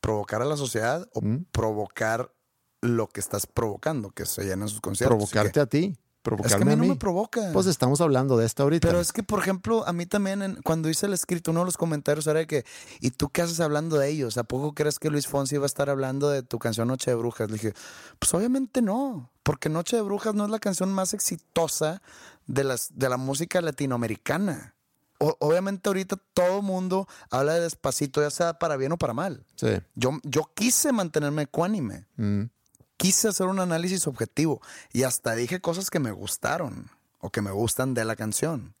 ¿Provocar a la sociedad o provocar lo que estás provocando, que se llenan sus conciertos? Provocarte a ti. Es que a mí no me provoca. Pues estamos hablando de esto ahorita. Pero es que, por ejemplo, a mí también, cuando hice el escrito, uno de los comentarios era que, ¿y tú qué haces hablando de ellos? ¿A poco crees que Luis Fonsi iba a estar hablando de tu canción Noche de Brujas? Le dije, pues obviamente no, porque Noche de Brujas no es la canción más exitosa de, las, de la música latinoamericana. obviamente ahorita todo mundo habla de despacito, ya sea para bien o para mal. Sí. Yo, yo quise mantenerme ecuánime. Mm quise hacer un análisis objetivo y hasta dije cosas que me gustaron o que me gustan de la canción.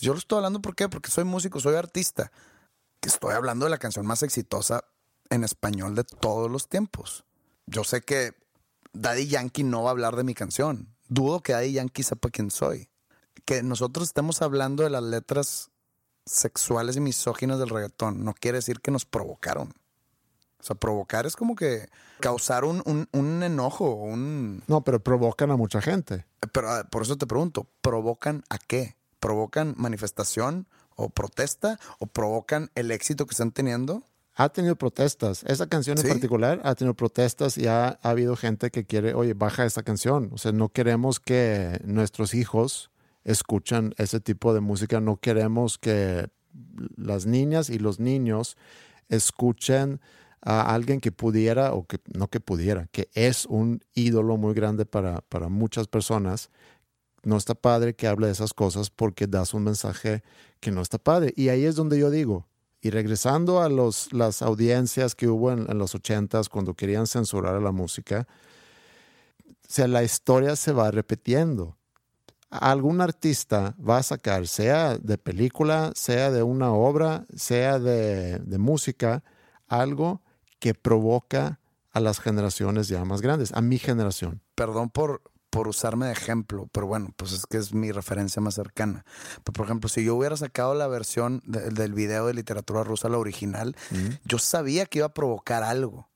yo lo estoy hablando. Porque soy músico, soy artista. Estoy hablando de la canción más exitosa en español de todos los tiempos. Yo sé que Daddy Yankee no va a hablar de mi canción. Dudo que Daddy Yankee sepa quién soy. Que nosotros estemos hablando de las letras sexuales y misóginas del reggaetón no quiere decir que nos provocaron. O sea, provocar es como que causar un, un, enojo, un... No, pero provocan a mucha gente. Pero ah, por eso te pregunto, ¿provocan a qué? ¿Provocan manifestación o protesta o provocan el éxito que están teniendo? Ha tenido protestas. Esa canción en particular ha tenido protestas y ha, ha, habido gente que quiere, oye, baja esta canción. O sea, no queremos que nuestros hijos escuchen ese tipo de música. No queremos que las niñas y los niños escuchen a alguien que pudiera, o que no que pudiera, que es un ídolo muy grande para, para muchas personas, no está padre que hable de esas cosas porque das un mensaje que no está padre. Y ahí es donde yo digo, y regresando a los, las audiencias que hubo en, en los ochentas cuando querían censurar a la música, sea, la historia se va repitiendo. Algún artista va a sacar, sea de película, sea de una obra, sea de, de música, algo que provoca a las generaciones ya más grandes, a mi generación. Perdón por, por usarme de ejemplo, pero bueno, pues es que es mi referencia más cercana. por ejemplo, si yo hubiera sacado la versión del video de literatura rusa, la original, yo sabía que iba a provocar algo.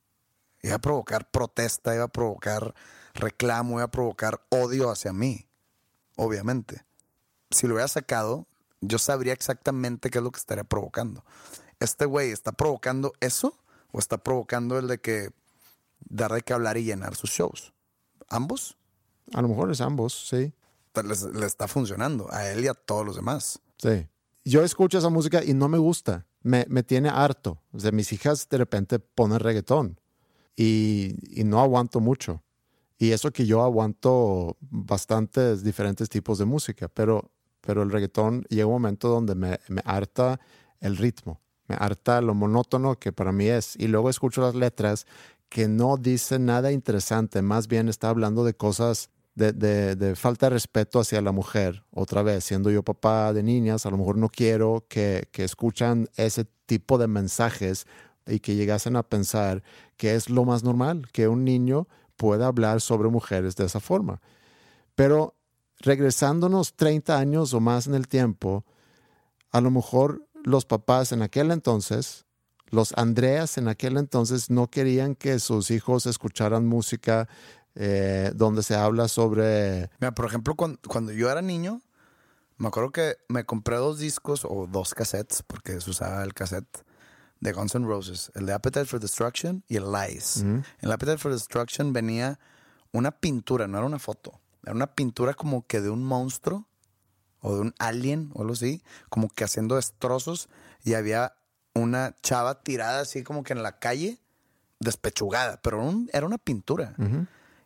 Iba a provocar protesta, iba a provocar reclamo, iba a provocar odio hacia mí, obviamente. Si lo hubiera sacado, yo sabría exactamente qué es lo que estaría provocando. Este güey está provocando eso o está provocando el de que dar de qué hablar y llenar sus shows? ¿Ambos? A lo mejor es ambos, sí. Le está funcionando a él y a todos los demás. Sí. Yo escucho esa música y no me gusta. Me, me tiene harto. O sea, mis hijas de repente ponen reggaetón y, y no aguanto mucho. Y eso que yo aguanto bastantes diferentes tipos de música, pero, pero el reggaetón llega un momento donde me, me harta el ritmo me harta lo monótono que para mí es. Y luego escucho las letras que no dicen nada interesante, más bien está hablando de cosas de, de, falta de respeto hacia la mujer. Otra vez, siendo yo papá de niñas, a lo mejor no quiero que, que escuchan ese tipo de mensajes y que llegasen a pensar que es lo más normal, que un niño pueda hablar sobre mujeres de esa forma. Pero regresándonos 30 años o más en el tiempo, a lo mejor los papás en aquel entonces, los Andreas en aquel entonces no querían que sus hijos escucharan música eh, donde se habla sobre... Mira, por ejemplo, cuando, yo era niño, me acuerdo que me compré dos discos o dos cassettes, porque se usaba el cassette de Guns N' Roses, el de Appetite for Destruction y el Lies. En el Appetite for Destruction venía una pintura, no era una foto, era una pintura como que de un monstruo o de un alien o algo así, como que haciendo destrozos y había una chava tirada así como que en la calle, despechugada, pero era una pintura.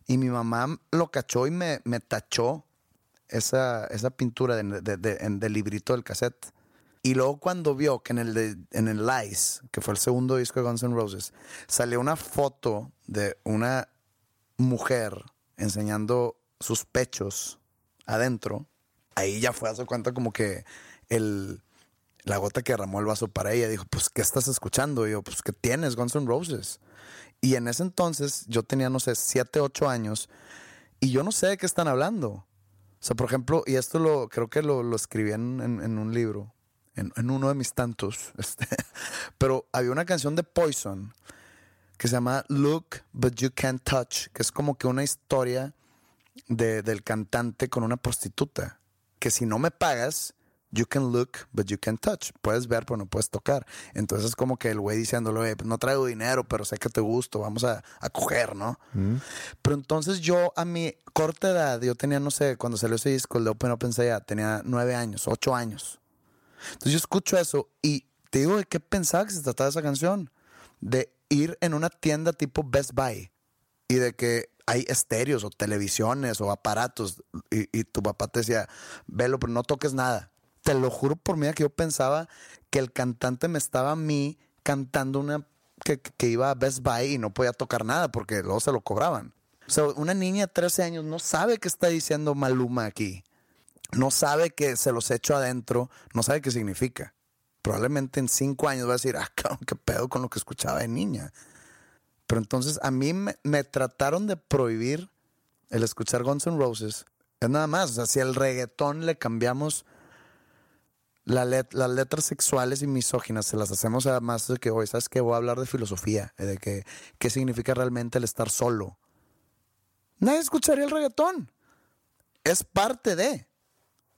Y mi mamá lo cachó y me, me tachó esa, esa pintura del librito del cassette. Y luego cuando vio que en el, en el Lies, que fue el segundo disco de Guns N' Roses, salió una foto de una mujer enseñando sus pechos adentro, ahí ya fue, hace cuenta como que el, la gota que derramó el vaso para ella. Dijo, pues, ¿qué estás escuchando? Y yo, pues, ¿qué tienes? Guns N' Roses. Y en ese entonces yo tenía, no sé, siete, ocho años y yo no sé de qué están hablando. O sea, por ejemplo, y esto lo creo que lo, lo escribí en, un libro, en, en, uno de mis tantos, <laughs> este, pero había una canción de Poison que se llama Look But You Can't Touch, que es como que una historia de, del cantante con una prostituta, que si no me pagas, you can look, but you can touch. Puedes ver, pero no puedes tocar. Entonces es como que el güey diciéndole, pues no traigo dinero, pero sé que te gusto, vamos a, a coger, ¿no? Mm. Pero entonces yo a mi corta edad, yo tenía, no sé, cuando salió ese disco, el de Open Open ya tenía nueve años, ocho años. Entonces yo escucho eso y te digo de qué pensaba que se trataba esa canción. De ir en una tienda tipo Best Buy y de que hay estéreos o televisiones o aparatos y, y tu papá te decía, velo, pero no toques nada te lo juro por mí que yo pensaba que el cantante me estaba a mí cantando una que, iba a Best Buy y no podía tocar nada porque luego se lo cobraban. O sea, una niña de 13 años no sabe qué está diciendo Maluma aquí. No sabe que se los echo adentro, no sabe qué significa. Probablemente en cinco años va a decir, ah, qué pedo con lo que escuchaba de niña. Pero entonces a mí me, trataron de prohibir el escuchar Guns N' Roses. Es nada más, o sea, si el reggaetón le cambiamos las letras sexuales y misóginas se las hacemos además de que hoy, ¿sabes que Voy a hablar de filosofía, de que qué significa realmente el estar solo. Nadie escucharía el reggaetón. Es parte de.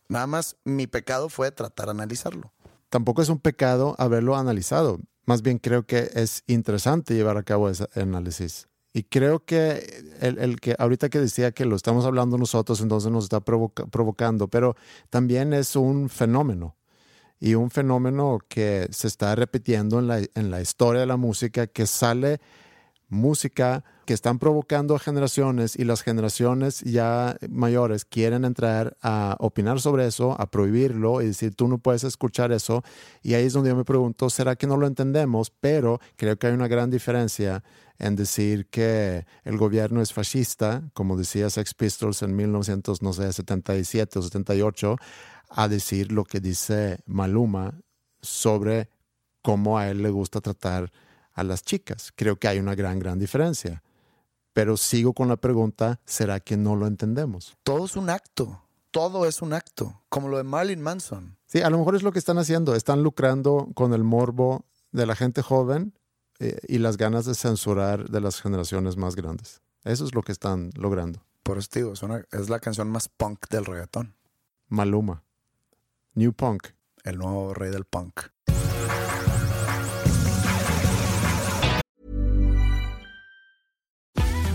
Nada más mi pecado fue tratar de analizarlo. Tampoco es un pecado haberlo analizado. Más bien creo que es interesante llevar a cabo ese análisis. Y creo que el, que ahorita que decía que lo estamos hablando nosotros, entonces nos está provocando, pero también es un fenómeno y un fenómeno que se está repitiendo en la, en la historia de la música, que sale música que están provocando a generaciones y las generaciones ya mayores quieren entrar a opinar sobre eso, a prohibirlo y decir tú no puedes escuchar eso. Y ahí es donde yo me pregunto, ¿será que no lo entendemos? Pero creo que hay una gran diferencia en decir que el gobierno es fascista, como decía Sex Pistols en 1977 o 78, a decir lo que dice Maluma sobre cómo a él le gusta tratar a las chicas. Creo que hay una gran, gran diferencia. Pero sigo con la pregunta, ¿será que no lo entendemos? Todo es un acto, todo es un acto, como lo de Marilyn Manson. Sí, a lo mejor es lo que están haciendo, están lucrando con el morbo de la gente joven eh, y las ganas de censurar de las generaciones más grandes. Eso es lo que están logrando. Por eso digo, es la canción más punk del reggaetón. Maluma. New Punk. El nuevo rey del punk.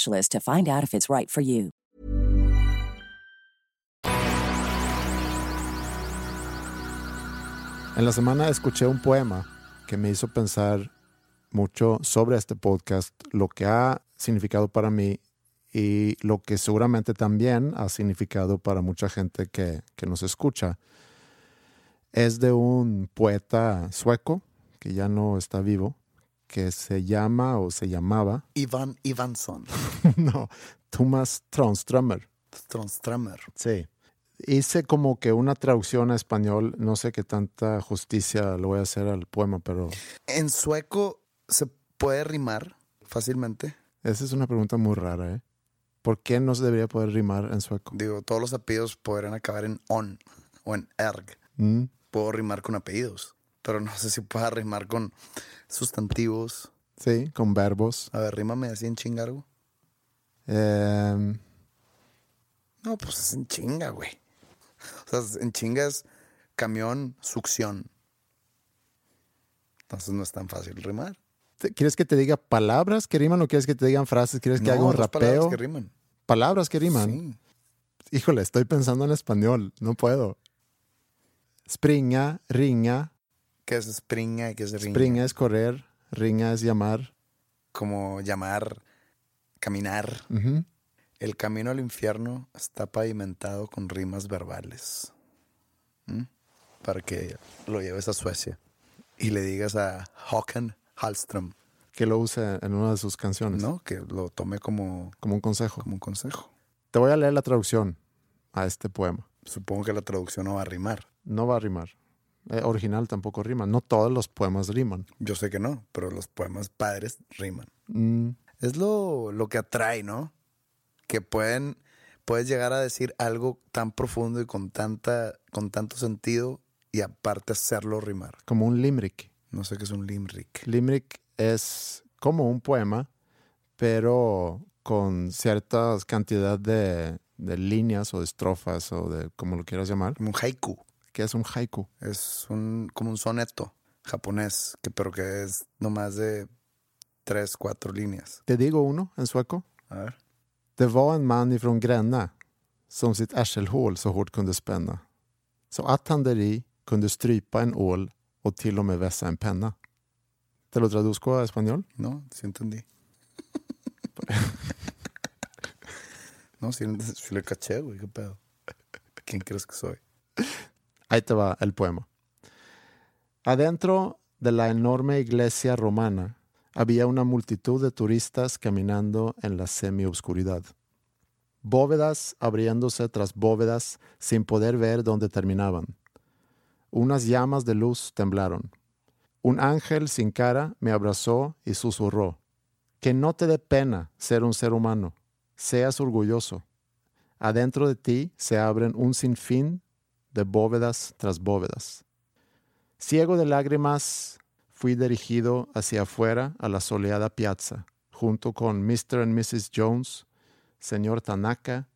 specialist to find out if it's right for you. En la semana escuché un poema que me hizo pensar mucho sobre este podcast, lo que ha significado para mí y lo que seguramente también ha significado para mucha gente que, que nos escucha. Es de un poeta sueco que ya no está vivo, que se llama o se llamaba, <laughs> Ivan Ivansson. <laughs> no, Thomas Tranströmer. Tronströmer. Sí. Hice como que una traducción a español, no sé qué tanta justicia le voy a hacer al poema, pero En sueco se puede rimar fácilmente. esa es una pregunta muy rara, ¿eh? ¿Por qué no se debería poder rimar en sueco? Digo, todos los apellidos podrían acabar en on o en erg. Mm, Puedo rimar con apellidos, pero no sé si pueda rimar con sustantivos. Sí, con verbos. A ver, rímame así en chingargo. Em, No, pues es en chinga, güey. O sea, en chinga es camión, succión. Entonces no es tan fácil rimar. ¿te- ¿Quieres que te diga palabras que riman o quieres que te digan frases? ¿Quieres que No, haga un dos palabras rapeo? que riman. Palabras que riman. Sí. Híjole, estoy pensando en español, no puedo. Springa, ringa. ¿Qué es springa y qué es ringa? Springa es correr, ringa es llamar. Como llamar, caminar. El camino al infierno está pavimentado con rimas verbales. ¿Mm? Para que lo lleves a Suecia y le digas a Håkan Hallström, Que lo use en una de sus canciones, ¿no? Que lo tome como, como un consejo. como un consejo. Te voy a leer la traducción a este poema. Supongo que la traducción no va a rimar. No va a rimar. Eh, original tampoco rima. No todos los poemas riman. Yo sé que no, pero los poemas padres riman. Mm, Es lo, lo que atrae, ¿no? Que pueden, puedes llegar a decir algo tan profundo y con, tanta, con tanto sentido y aparte hacerlo rimar. como un limerick. No sé qué es un limerick. Limerick es como un poema, pero con cierta cantidad de, de líneas o de estrofas o de como lo quieras llamar, Como un haiku. Que es un haiku. Es un, como un soneto japonés, que, pero que es nomás de tres, cuatro líneas. Te digo uno en sueco. A ver. Det var en man ifrån Gränna som sitt arselhål så hårt kunde spänna. Så att han där i kunde strypa en ål och till och med vässa en penna. Te lo traduzco a español. No, sí entendí. <laughs> no, sí, sí le caché, güey, qué pedo. ¿Quién crees que soy? Ahí te va el poema. Adentro de la enorme iglesia romana había una multitud de turistas caminando en la semioscuridad. Bóvedas abriéndose tras bóvedas sin poder ver dónde terminaban. Unas llamas de luz temblaron. Un ángel sin cara me abrazó y susurró, que no te dé pena ser un ser humano, seas orgulloso. Adentro de ti se abren un sinfín de bóvedas tras bóvedas. Ciego de lágrimas, fui dirigido hacia afuera a la soleada piazza, junto con Mr. and Mrs. Jones, señor Tanaka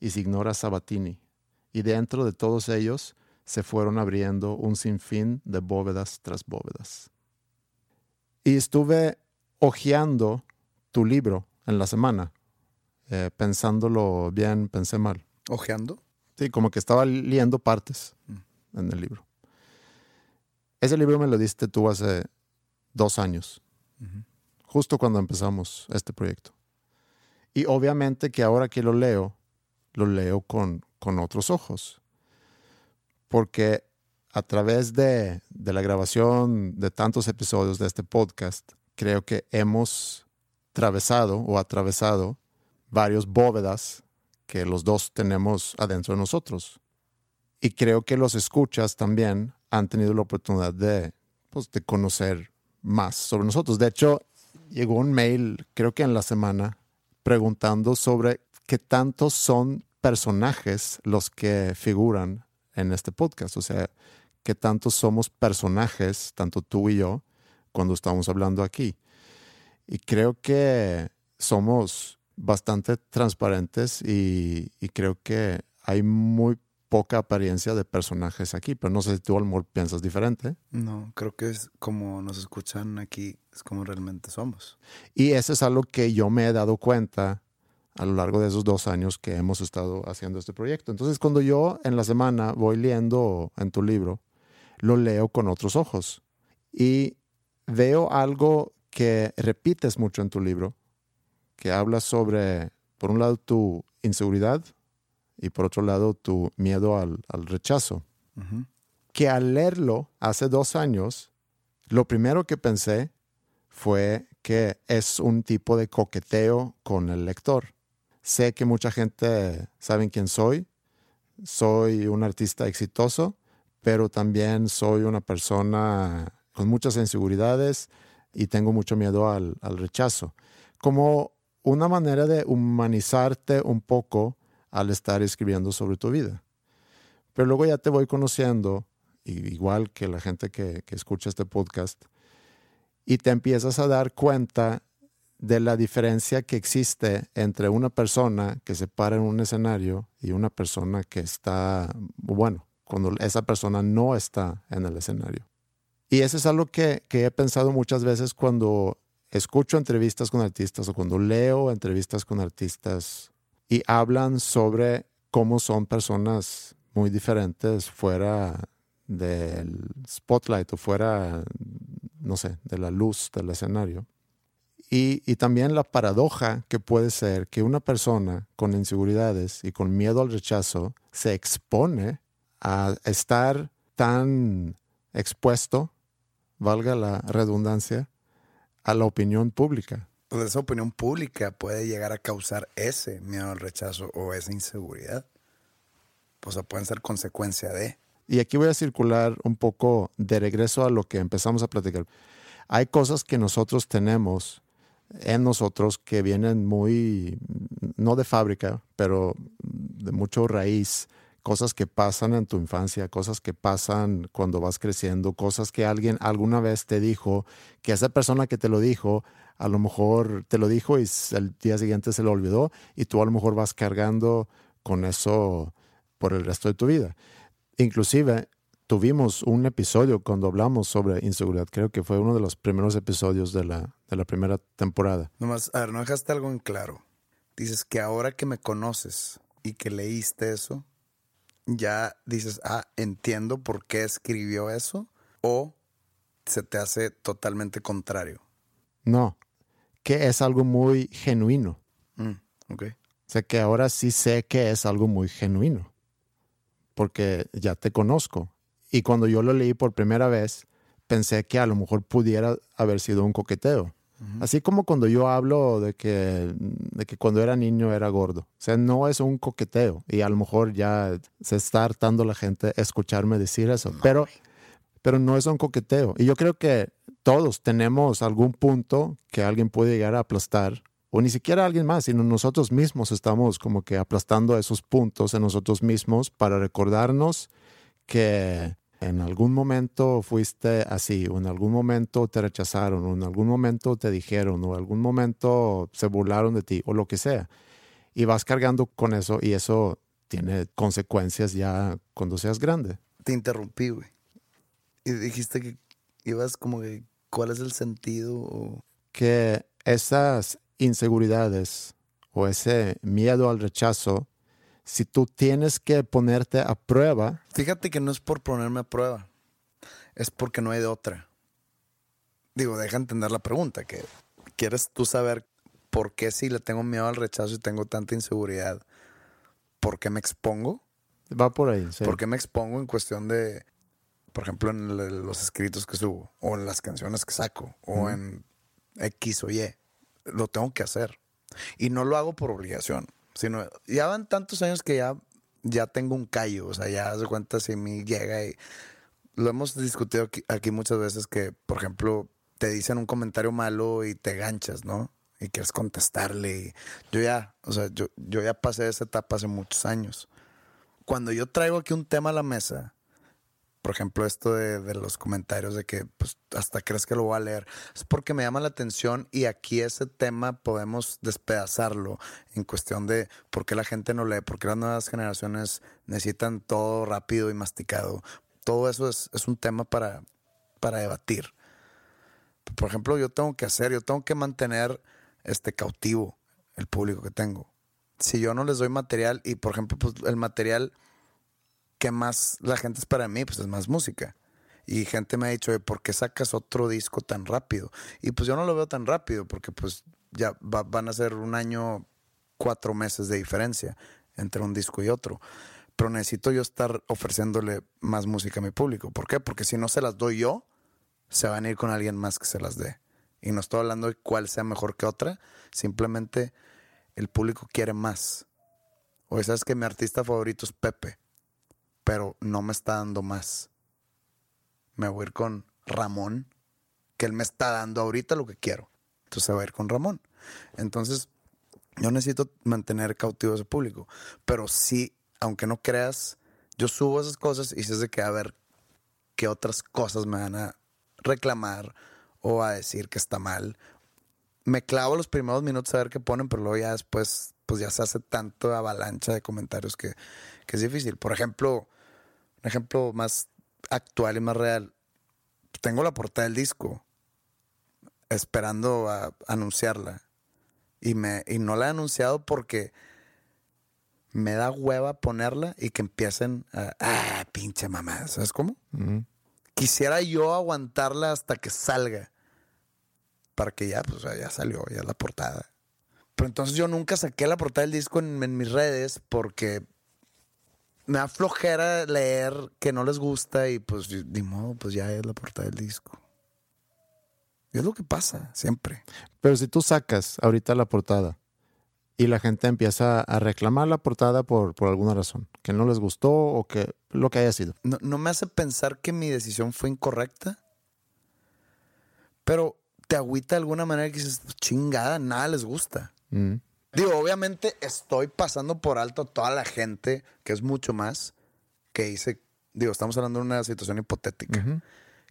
y Signora Sabatini, y dentro de todos ellos se fueron abriendo un sinfín de bóvedas tras bóvedas. Y estuve hojeando tu libro en la semana, eh, pensándolo bien, pensé mal. ¿Ojeando? Sí, como que estaba leyendo partes en el libro. Ese libro me lo diste tú hace dos años, justo cuando empezamos este proyecto. Y obviamente que ahora que lo leo, lo leo con, con otros ojos. Porque a través de, de la grabación de tantos episodios de este podcast, creo que hemos atravesado o atravesado varios bóvedas que los dos tenemos adentro de nosotros. Y creo que los escuchas también han tenido la oportunidad de, pues, de conocer más sobre nosotros. De hecho, llegó un mail, creo que en la semana, preguntando sobre qué tantos son personajes los que figuran en este podcast. O sea, qué tantos somos personajes, tanto tú y yo, cuando estamos hablando aquí. Y creo que somos bastante transparentes y, y creo que hay muy poca apariencia de personajes aquí, pero no sé si tú, Almor, piensas diferente. No, creo que es como nos escuchan aquí, es como realmente somos. Y eso es algo que yo me he dado cuenta a lo largo de esos dos años que hemos estado haciendo este proyecto. Entonces, cuando yo en la semana voy leyendo en tu libro, lo leo con otros ojos y veo algo que repites mucho en tu libro, que habla sobre, por un lado, tu inseguridad y por otro lado, tu miedo al, al rechazo. Que al leerlo hace dos años, Lo primero que pensé fue que es un tipo de coqueteo con el lector. Sé que mucha gente sabe quién soy. Soy un artista exitoso, pero también soy una persona con muchas inseguridades y tengo mucho miedo al, al rechazo. Como una manera de humanizarte un poco al estar escribiendo sobre tu vida. Pero luego ya te voy conociendo, igual que la gente que, escucha este podcast, y te empiezas a dar cuenta de la diferencia que existe entre una persona que se para en un escenario y una persona que está, bueno, cuando esa persona no está en el escenario. Y eso es algo que he pensado muchas veces cuando escucho entrevistas con artistas o cuando leo entrevistas con artistas y hablan sobre cómo son personas muy diferentes fuera del spotlight o fuera no sé, de la luz del escenario. Y, y, también la paradoja que puede ser que una persona con inseguridades y con miedo al rechazo se expone a estar tan expuesto, valga la redundancia, a la opinión pública. Pues esa opinión pública puede llegar a causar ese miedo al rechazo o esa inseguridad. O sea, pueden ser consecuencia de. Y aquí voy a circular un poco de regreso a lo que empezamos a platicar. Hay cosas que nosotros tenemos en nosotros que vienen muy, no de fábrica, pero de mucho raíz, cosas que pasan en tu infancia, cosas que pasan cuando vas creciendo, cosas que alguien alguna vez te dijo, que esa persona que te lo dijo, a lo mejor te lo dijo y el día siguiente se lo olvidó y tú a lo mejor vas cargando con eso por el resto de tu vida. Inclusive tuvimos un episodio cuando hablamos sobre inseguridad. Creo que fue uno de los primeros episodios de la, de la primera temporada. Nomás, a ver, no dejaste algo en claro. Dices que ahora que me conoces y que leíste eso, ya dices, ah, entiendo por qué escribió eso, o se te hace totalmente contrario. No, que es algo muy genuino. Mm, ok. O sea, que ahora sí sé que es algo muy genuino porque ya te conozco. Y cuando yo lo leí por primera vez, pensé que a lo mejor pudiera haber sido un coqueteo. Así como cuando yo hablo de que, de que cuando era niño era gordo. O sea, no es un coqueteo. Y a lo mejor ya se está hartando la gente escucharme decir eso. pero, pero no es un coqueteo. Y yo creo que todos tenemos algún punto que alguien puede llegar a aplastar o ni siquiera alguien más, sino nosotros mismos estamos como que aplastando esos puntos en nosotros mismos para recordarnos que en algún momento fuiste así, o en algún momento te rechazaron, o en algún momento te dijeron, o en algún momento se burlaron de ti, o lo que sea. Y vas cargando con eso y eso tiene consecuencias ya cuando seas grande. Te interrumpí, güey. Y dijiste que ibas como que, ¿cuál es el sentido? Que esas inseguridades o ese miedo al rechazo, si tú tienes que ponerte a prueba. Fíjate que no es por ponerme a prueba, es porque no hay de otra. Digo, deja entender la pregunta, que quieres tú saber por qué si le tengo miedo al rechazo y tengo tanta inseguridad, ¿por qué me expongo? Va por ahí. Sí. ¿Por qué me expongo en cuestión de, por ejemplo, en los escritos que subo, o en las canciones que saco, o en X o Y? lo tengo que hacer. Y no lo hago por obligación, sino ya van tantos años que ya, ya tengo un callo, o sea, ya se cuenta si me llega y lo hemos discutido aquí, muchas veces que, por ejemplo, te dicen un comentario malo y te ganchas, ¿no? Y quieres contestarle. Yo ya, o sea, yo, yo ya pasé esa etapa hace muchos años. Cuando yo traigo aquí un tema a la mesa, por ejemplo, esto de, los comentarios de que pues, hasta crees que lo voy a leer, es porque me llama la atención y aquí ese tema podemos despedazarlo en cuestión de por qué la gente no lee, por qué las nuevas generaciones necesitan todo rápido y masticado. Todo eso es, un tema para, para debatir. Por ejemplo, yo tengo que hacer, yo tengo que mantener este cautivo el público que tengo. Si yo no les doy material y, por ejemplo, pues el material ¿qué más la gente espera de mí? Pues es más música. Y gente me ha dicho, ¿por qué sacas otro disco tan rápido? Y pues yo no lo veo tan rápido porque pues ya van a ser un año, cuatro meses de diferencia entre un disco y otro. Pero necesito yo estar ofreciéndole más música a mi público. ¿Por qué? Porque si no se las doy yo, se van a ir con alguien más que se las dé. Y no estoy hablando de cuál sea mejor que otra, simplemente el público quiere más. O sabes que mi artista favorito es Pepe, pero no me está dando más. Me voy a ir con Ramón, que él me está dando ahorita lo que quiero. Entonces se va a ir con Ramón. Entonces, yo necesito mantener cautivo a ese público. Pero sí, aunque no creas, yo subo esas cosas y sé de que a ver qué otras cosas me van a reclamar o a decir que está mal. Me clavo los primeros minutos a ver qué ponen, pero luego ya después, pues ya se hace tanto avalancha de comentarios que, es difícil. Por ejemplo, ejemplo más actual y más real. Tengo la portada del disco esperando a anunciarla. Y, me, y no la he anunciado porque me da hueva ponerla y que empiecen a, ah, pinche mamá, ¿sabes cómo? Quisiera yo aguantarla hasta que salga. Para que ya, pues ya salió, ya la portada. Pero entonces yo nunca saqué la portada del disco en, mis redes porque me da flojera leer que no les gusta y pues ni modo, pues ya es la portada del disco. Y es lo que pasa siempre. Pero si tú sacas ahorita la portada y la gente empieza a reclamar la portada por, por alguna razón, que no les gustó o que lo que haya sido. No, me hace pensar que mi decisión fue incorrecta, pero te agüita de alguna manera que dices, chingada, nada les gusta. Mm. Digo, obviamente estoy pasando por alto a toda la gente, que es mucho más, que dice, digo, estamos hablando de una situación hipotética,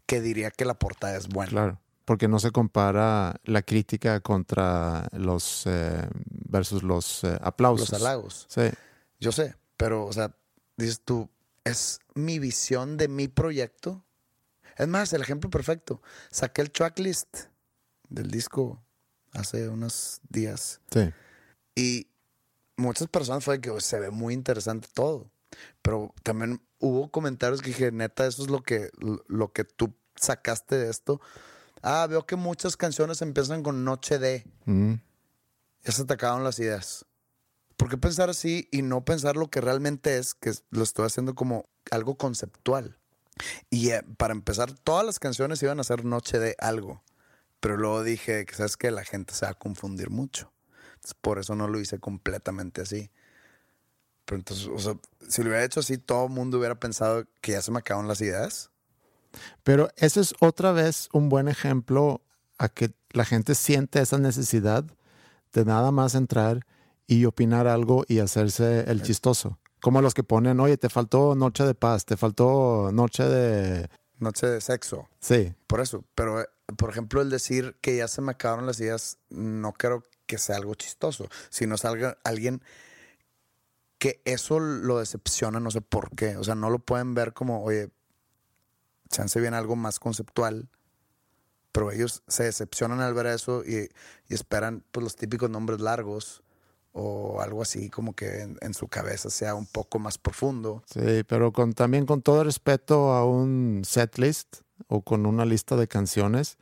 que diría que la portada es buena. Claro porque no se compara la crítica contra los eh, versus los eh, aplausos. Los halagos. Sí. Yo sé, pero, o sea, dices tú, es mi visión de mi proyecto. Es más, el ejemplo perfecto. Saqué el tracklist del disco hace unos días. Sí. Y muchas personas fue que se ve muy interesante todo. Pero también hubo comentarios que dije, neta, eso es lo que, lo que tú sacaste de esto Ah, veo que muchas canciones empiezan con Noche de. Mm. Ya se te acabaron las ideas. ¿Por qué pensar así y no pensar lo que realmente es, que lo estoy haciendo como algo conceptual? Y eh, para empezar, todas las canciones iban a ser Noche de algo. Pero luego dije que, ¿sabes que La gente se va a confundir mucho. Por eso no lo hice completamente así. Pero entonces, o sea, si lo hubiera hecho así, todo el mundo hubiera pensado que ya se me acabaron las ideas. Pero ese es otra vez un buen ejemplo a que la gente siente esa necesidad de nada más entrar y opinar algo y hacerse el chistoso. Como los que ponen, oye, te faltó noche de paz, te faltó noche de... Noche de sexo. Sí. Por eso. Pero, eh, por ejemplo, el decir que ya se me acabaron las ideas, no creo que sea algo chistoso, sino salga alguien que eso lo decepciona, no sé por qué. O sea, no lo pueden ver como, oye, chance bien algo más conceptual, pero ellos se decepcionan al ver eso y, esperan pues, los típicos nombres largos o algo así como que en, su cabeza sea un poco más profundo. Sí, pero con, también con todo respeto a un setlist o con una lista de canciones,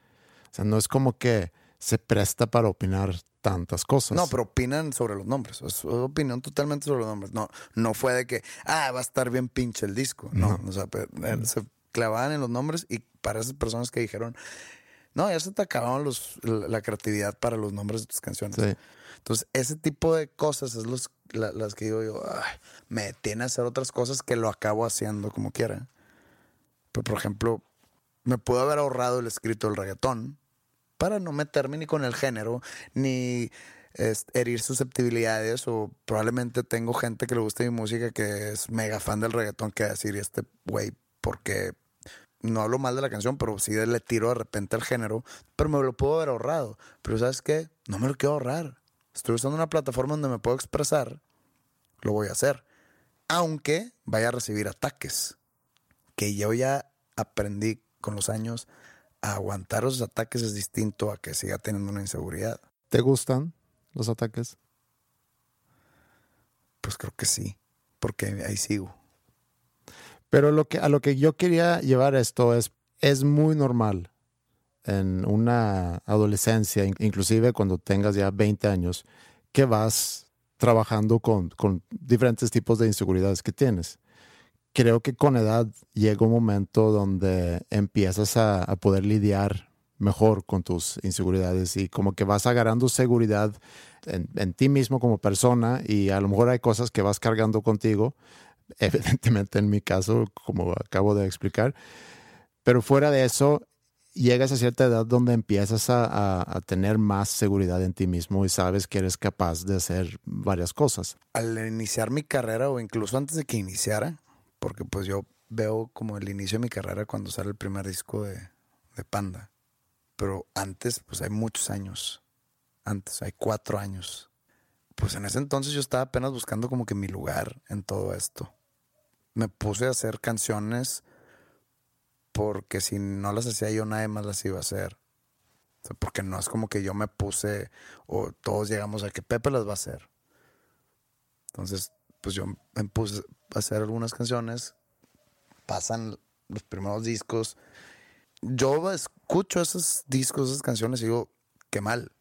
o sea, no es como que se presta para opinar tantas cosas. No, pero opinan sobre los nombres. Es opinión totalmente sobre los nombres. No, no fue de que, ah, va a estar bien pinche el disco. No, o sea, se clavaban en los nombres y para esas personas que dijeron, no, ya se te acabaron los, la, creatividad para los nombres de tus canciones. Entonces, ese tipo de cosas es los, las que digo yo, me tiene a hacer otras cosas que lo acabo haciendo como quiera. Pero, por ejemplo, me puedo haber ahorrado el escrito del reggaetón para no meterme ni con el género, ni herir susceptibilidades o probablemente tengo gente que le gusta mi música que es mega fan del reggaetón que decir, este güey, porque no hablo mal de la canción, pero sí le tiro de repente al género, pero me lo puedo haber ahorrado. Pero ¿sabes qué? No me lo quiero ahorrar. Estoy usando una plataforma donde me puedo expresar, lo voy a hacer. Aunque vaya a recibir ataques, que yo ya aprendí con los años aguantar los ataques es distinto a que siga teniendo una inseguridad. ¿Te gustan los ataques? Pues creo que sí, porque ahí sigo. Pero lo que, a lo que yo quería llevar esto es, es muy normal en una adolescencia, inclusive cuando tengas ya 20 años, que vas trabajando con, con diferentes tipos de inseguridades que tienes. Creo que con edad llega un momento donde empiezas a, a poder lidiar mejor con tus inseguridades y como que vas agarrando seguridad en, en, ti mismo como persona y a lo mejor hay cosas que vas cargando contigo, <laughs> evidentemente en mi caso, como acabo de explicar, pero fuera de eso, llegas a cierta edad donde empiezas a, a, a, tener más seguridad en ti mismo y sabes que eres capaz de hacer varias cosas. Al iniciar mi carrera o incluso antes de que iniciara, porque pues yo veo como el inicio de mi carrera cuando sale el primer disco de, de Panda, pero antes pues hay muchos años, antes hay cuatro años. Pues en ese entonces yo estaba apenas buscando como que mi lugar en todo esto. Me puse a hacer canciones porque si no las hacía yo, nadie más las iba a hacer. Porque no es como que yo me puse o todos llegamos a que Pepe las va a hacer. Entonces, pues yo me puse hacer algunas canciones, pasan los primeros discos. Yo escucho esos discos, esas canciones y digo, qué mal.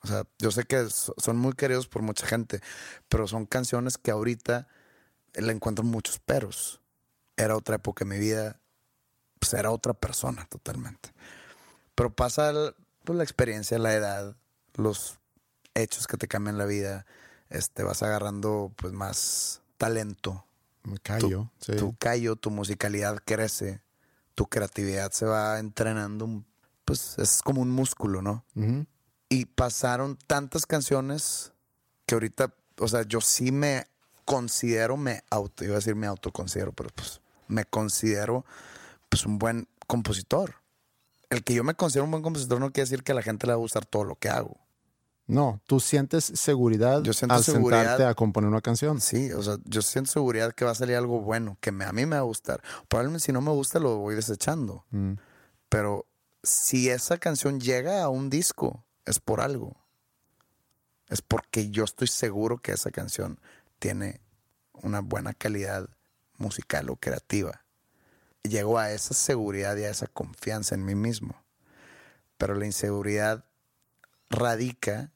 O sea, yo sé que son muy queridos por mucha gente, pero son canciones que ahorita le encuentro muchos peros. Era otra época en mi vida, pues era otra persona totalmente. Pero pasa pues, la experiencia, la edad, los hechos que te cambian la vida, este, vas agarrando pues más talento. Me callo, tu, sí. tu callo, tu musicalidad crece, tu creatividad se va entrenando, pues es como un músculo, ¿no? Uh -huh. Y pasaron tantas canciones que ahorita, o sea, yo sí me considero, me auto, iba a decir me autoconsidero, pero pues me considero pues un buen compositor. El que yo me considero un buen compositor no quiere decir que a la gente le va a gustar todo lo que hago. No, tú sientes seguridad yo siento al seguridad, sentarte a componer una canción. Sí, o sea, yo siento seguridad que va a salir algo bueno, que me, a mí me va a gustar. Probablemente si no me gusta lo voy desechando. Mm. Pero si esa canción llega a un disco, es por algo. Es porque yo estoy seguro que esa canción tiene una buena calidad musical o creativa. Llego a esa seguridad y a esa confianza en mí mismo. Pero la inseguridad radica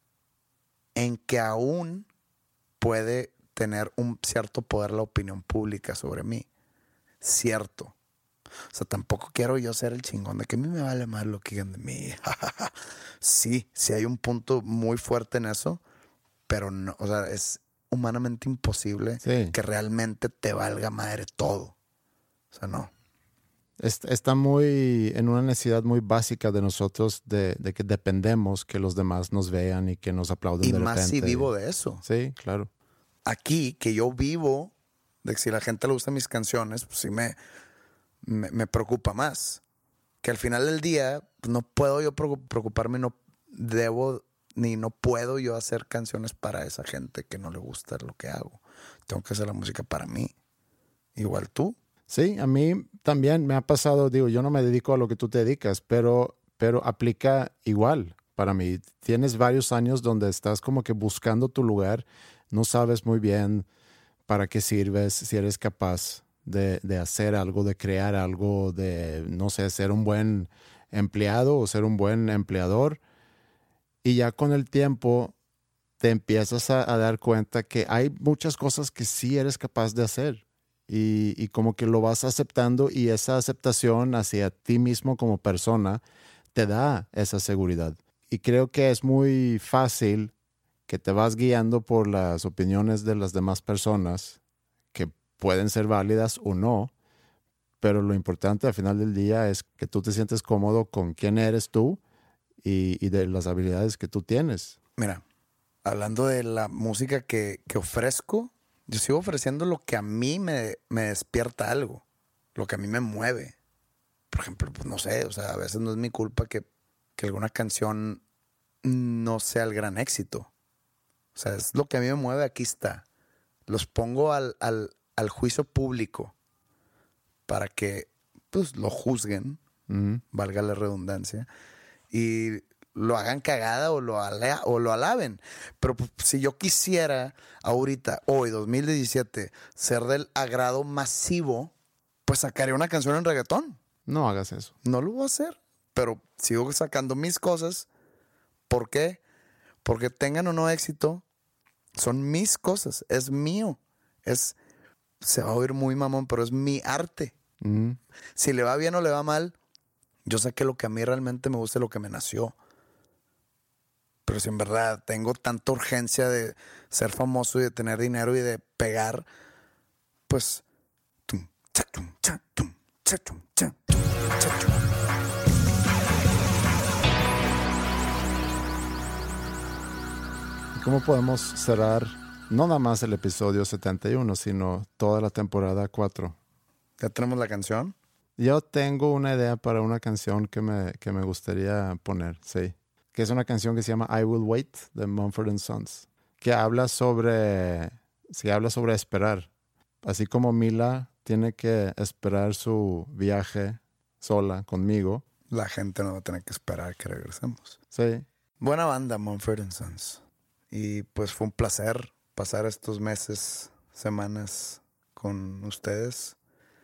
en que aún puede tener un cierto poder la opinión pública sobre mí. Cierto. O sea, tampoco quiero yo ser el chingón de que a mí me vale más lo que digan de mí. <laughs> sí, sí hay un punto muy fuerte en eso, pero no, o sea, es humanamente imposible Sí. que realmente te valga madre todo. O sea, no. Es- Está muy en una necesidad muy básica de nosotros de, de que dependemos que los demás nos vean y que nos aplauden Y de más si vivo de eso. Sí, claro. aquí, que yo vivo, de que si la gente le gustan mis canciones, pues sí me, me, me preocupa más. Que al final del día, pues no puedo yo preocu- preocuparme, no debo ni no puedo yo hacer canciones para esa gente que no le gusta lo que hago. Tengo que hacer la música para mí. Igual tú. Sí, a mí también me ha pasado, digo, yo no me dedico a lo que tú te dedicas, pero, pero aplica igual para mí. Tienes varios años donde estás como que buscando tu lugar, no sabes muy bien para qué sirves, si eres capaz de, de hacer algo, de crear algo, de, no sé, ser un buen empleado o ser un buen empleador. Y ya con el tiempo te empiezas a, a dar cuenta que hay muchas cosas que sí eres capaz de hacer y, como que lo vas aceptando y esa aceptación hacia ti mismo como persona te da esa seguridad. Y creo que es muy fácil que te vas guiando por las opiniones de las demás personas que pueden ser válidas o no, pero lo importante al final del día es que tú te sientes cómodo con quién eres tú y, y de las habilidades que tú tienes. Mira, hablando de la música que, que ofrezco, yo sigo ofreciendo lo que a mí me, me despierta algo, lo que a mí me mueve. Por ejemplo, pues no sé, o sea, a veces no es mi culpa que, que alguna canción no sea el gran éxito. O sea, es lo que a mí me mueve, aquí está. Los pongo al, al, al juicio público para que pues lo juzguen, valga la redundancia, y lo hagan cagada o lo, alea- o lo alaben. Pero pues, si yo quisiera ahorita, hoy, 2017, ser del agrado masivo, pues sacaría una canción en reggaetón. No hagas eso. No lo voy a hacer, pero sigo sacando mis cosas. ¿Por qué? Porque tengan o no éxito, son mis cosas, es mío. Es se va a oír muy mamón, pero es mi arte. Mm. Si le va bien o le va mal, yo sé que lo que a mí realmente me gusta es lo que me nació. Pero si en verdad tengo tanta urgencia de ser famoso y de tener dinero y de pegar, pues... tum, cha, tum, cha, tum, cha, tum, cha, tum, cha, tum. ¿Y ¿Cómo podemos cerrar no nada más el episodio 71, sino toda la temporada 4? ¿Ya tenemos la canción? Yo tengo una idea para una canción que me, que me gustaría poner, sí. Que es una canción que se llama I Will Wait de Mumford and Sons. Que habla sobre. Se habla sobre esperar. Así como Mila tiene que esperar su viaje sola conmigo. La gente no va a tener que esperar que regresemos. Sí. Buena banda, Mumford and Sons. Y pues fue un placer pasar estos meses, semanas con ustedes.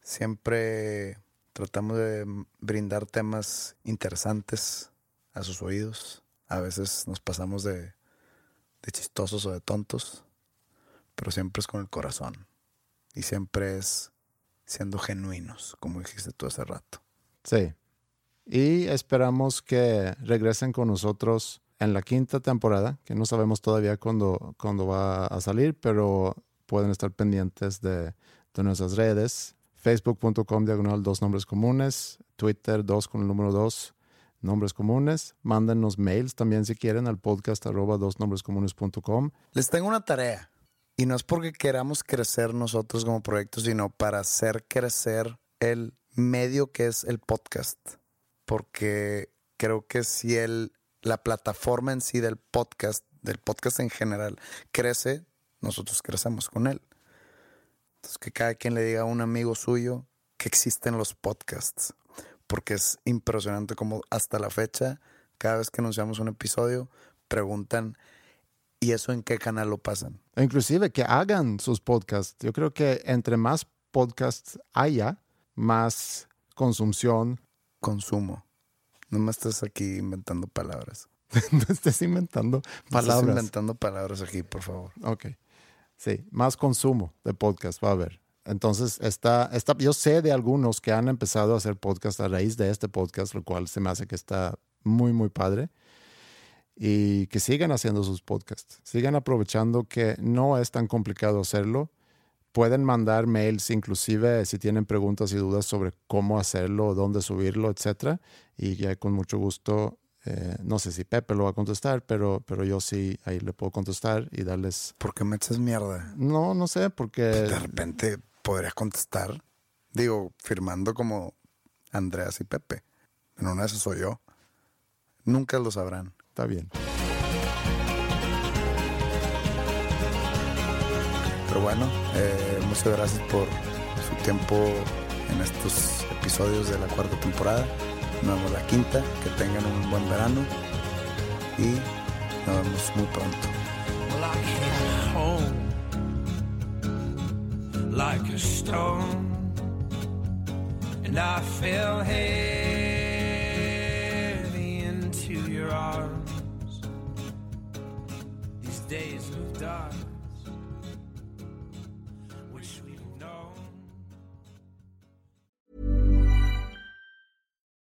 Siempre tratamos de brindar temas interesantes a sus oídos. A veces nos pasamos de, de chistosos o de tontos, pero siempre es con el corazón. Y siempre es siendo genuinos, como dijiste tú hace rato. Sí. Y esperamos que regresen con nosotros en la quinta temporada, que no sabemos todavía cuándo, cuándo va a salir, pero pueden estar pendientes de, de nuestras redes. Facebook.com diagonal dos nombres comunes, Twitter dos con el número dos nombres comunes. Mándenos mails también si quieren al podcast arroba dos nombres comunes.com. Les tengo una tarea. Y no es porque queramos crecer nosotros como proyecto, sino para hacer crecer el medio que es el podcast. Porque creo que si el, la plataforma en sí del podcast, del podcast en general, crece, nosotros crecemos con él. Entonces, que cada quien le diga a un amigo suyo que existen los podcasts. Porque es impresionante como hasta la fecha, cada vez que anunciamos un episodio, preguntan, ¿y eso en qué canal lo pasan? E inclusive que hagan sus podcasts. Yo creo que entre más podcasts haya, más consumpción. Consumo. No me estés aquí inventando palabras. <laughs> no estés inventando No palabras. Estás inventando palabras aquí, por favor. Ok. Sí, más consumo de podcast va a haber. Entonces, está, está, yo sé de algunos que han empezado a hacer podcast a raíz de este podcast, lo cual se me hace que está muy, muy padre. Y que sigan haciendo sus podcasts. Sigan aprovechando que no es tan complicado hacerlo. Pueden mandar mails, inclusive si tienen preguntas y dudas sobre cómo hacerlo, dónde subirlo, etcétera. Y ya con mucho gusto, eh, no sé si Pepe lo va a contestar, pero, pero yo sí ahí le puedo contestar y darles ¿Por qué me echas mierda? no, no sé, porque De repente podrías contestar. Digo, firmando como Andreas y Pepe. En una de esas soy yo. Nunca lo sabrán. está bien. Pero bueno, eh, muchas gracias por su tiempo en estos episodios de la cuarta temporada. Nos vemos la quinta. Que tengan un buen verano. Y nos vemos muy pronto. Like a stone, and I fell heavy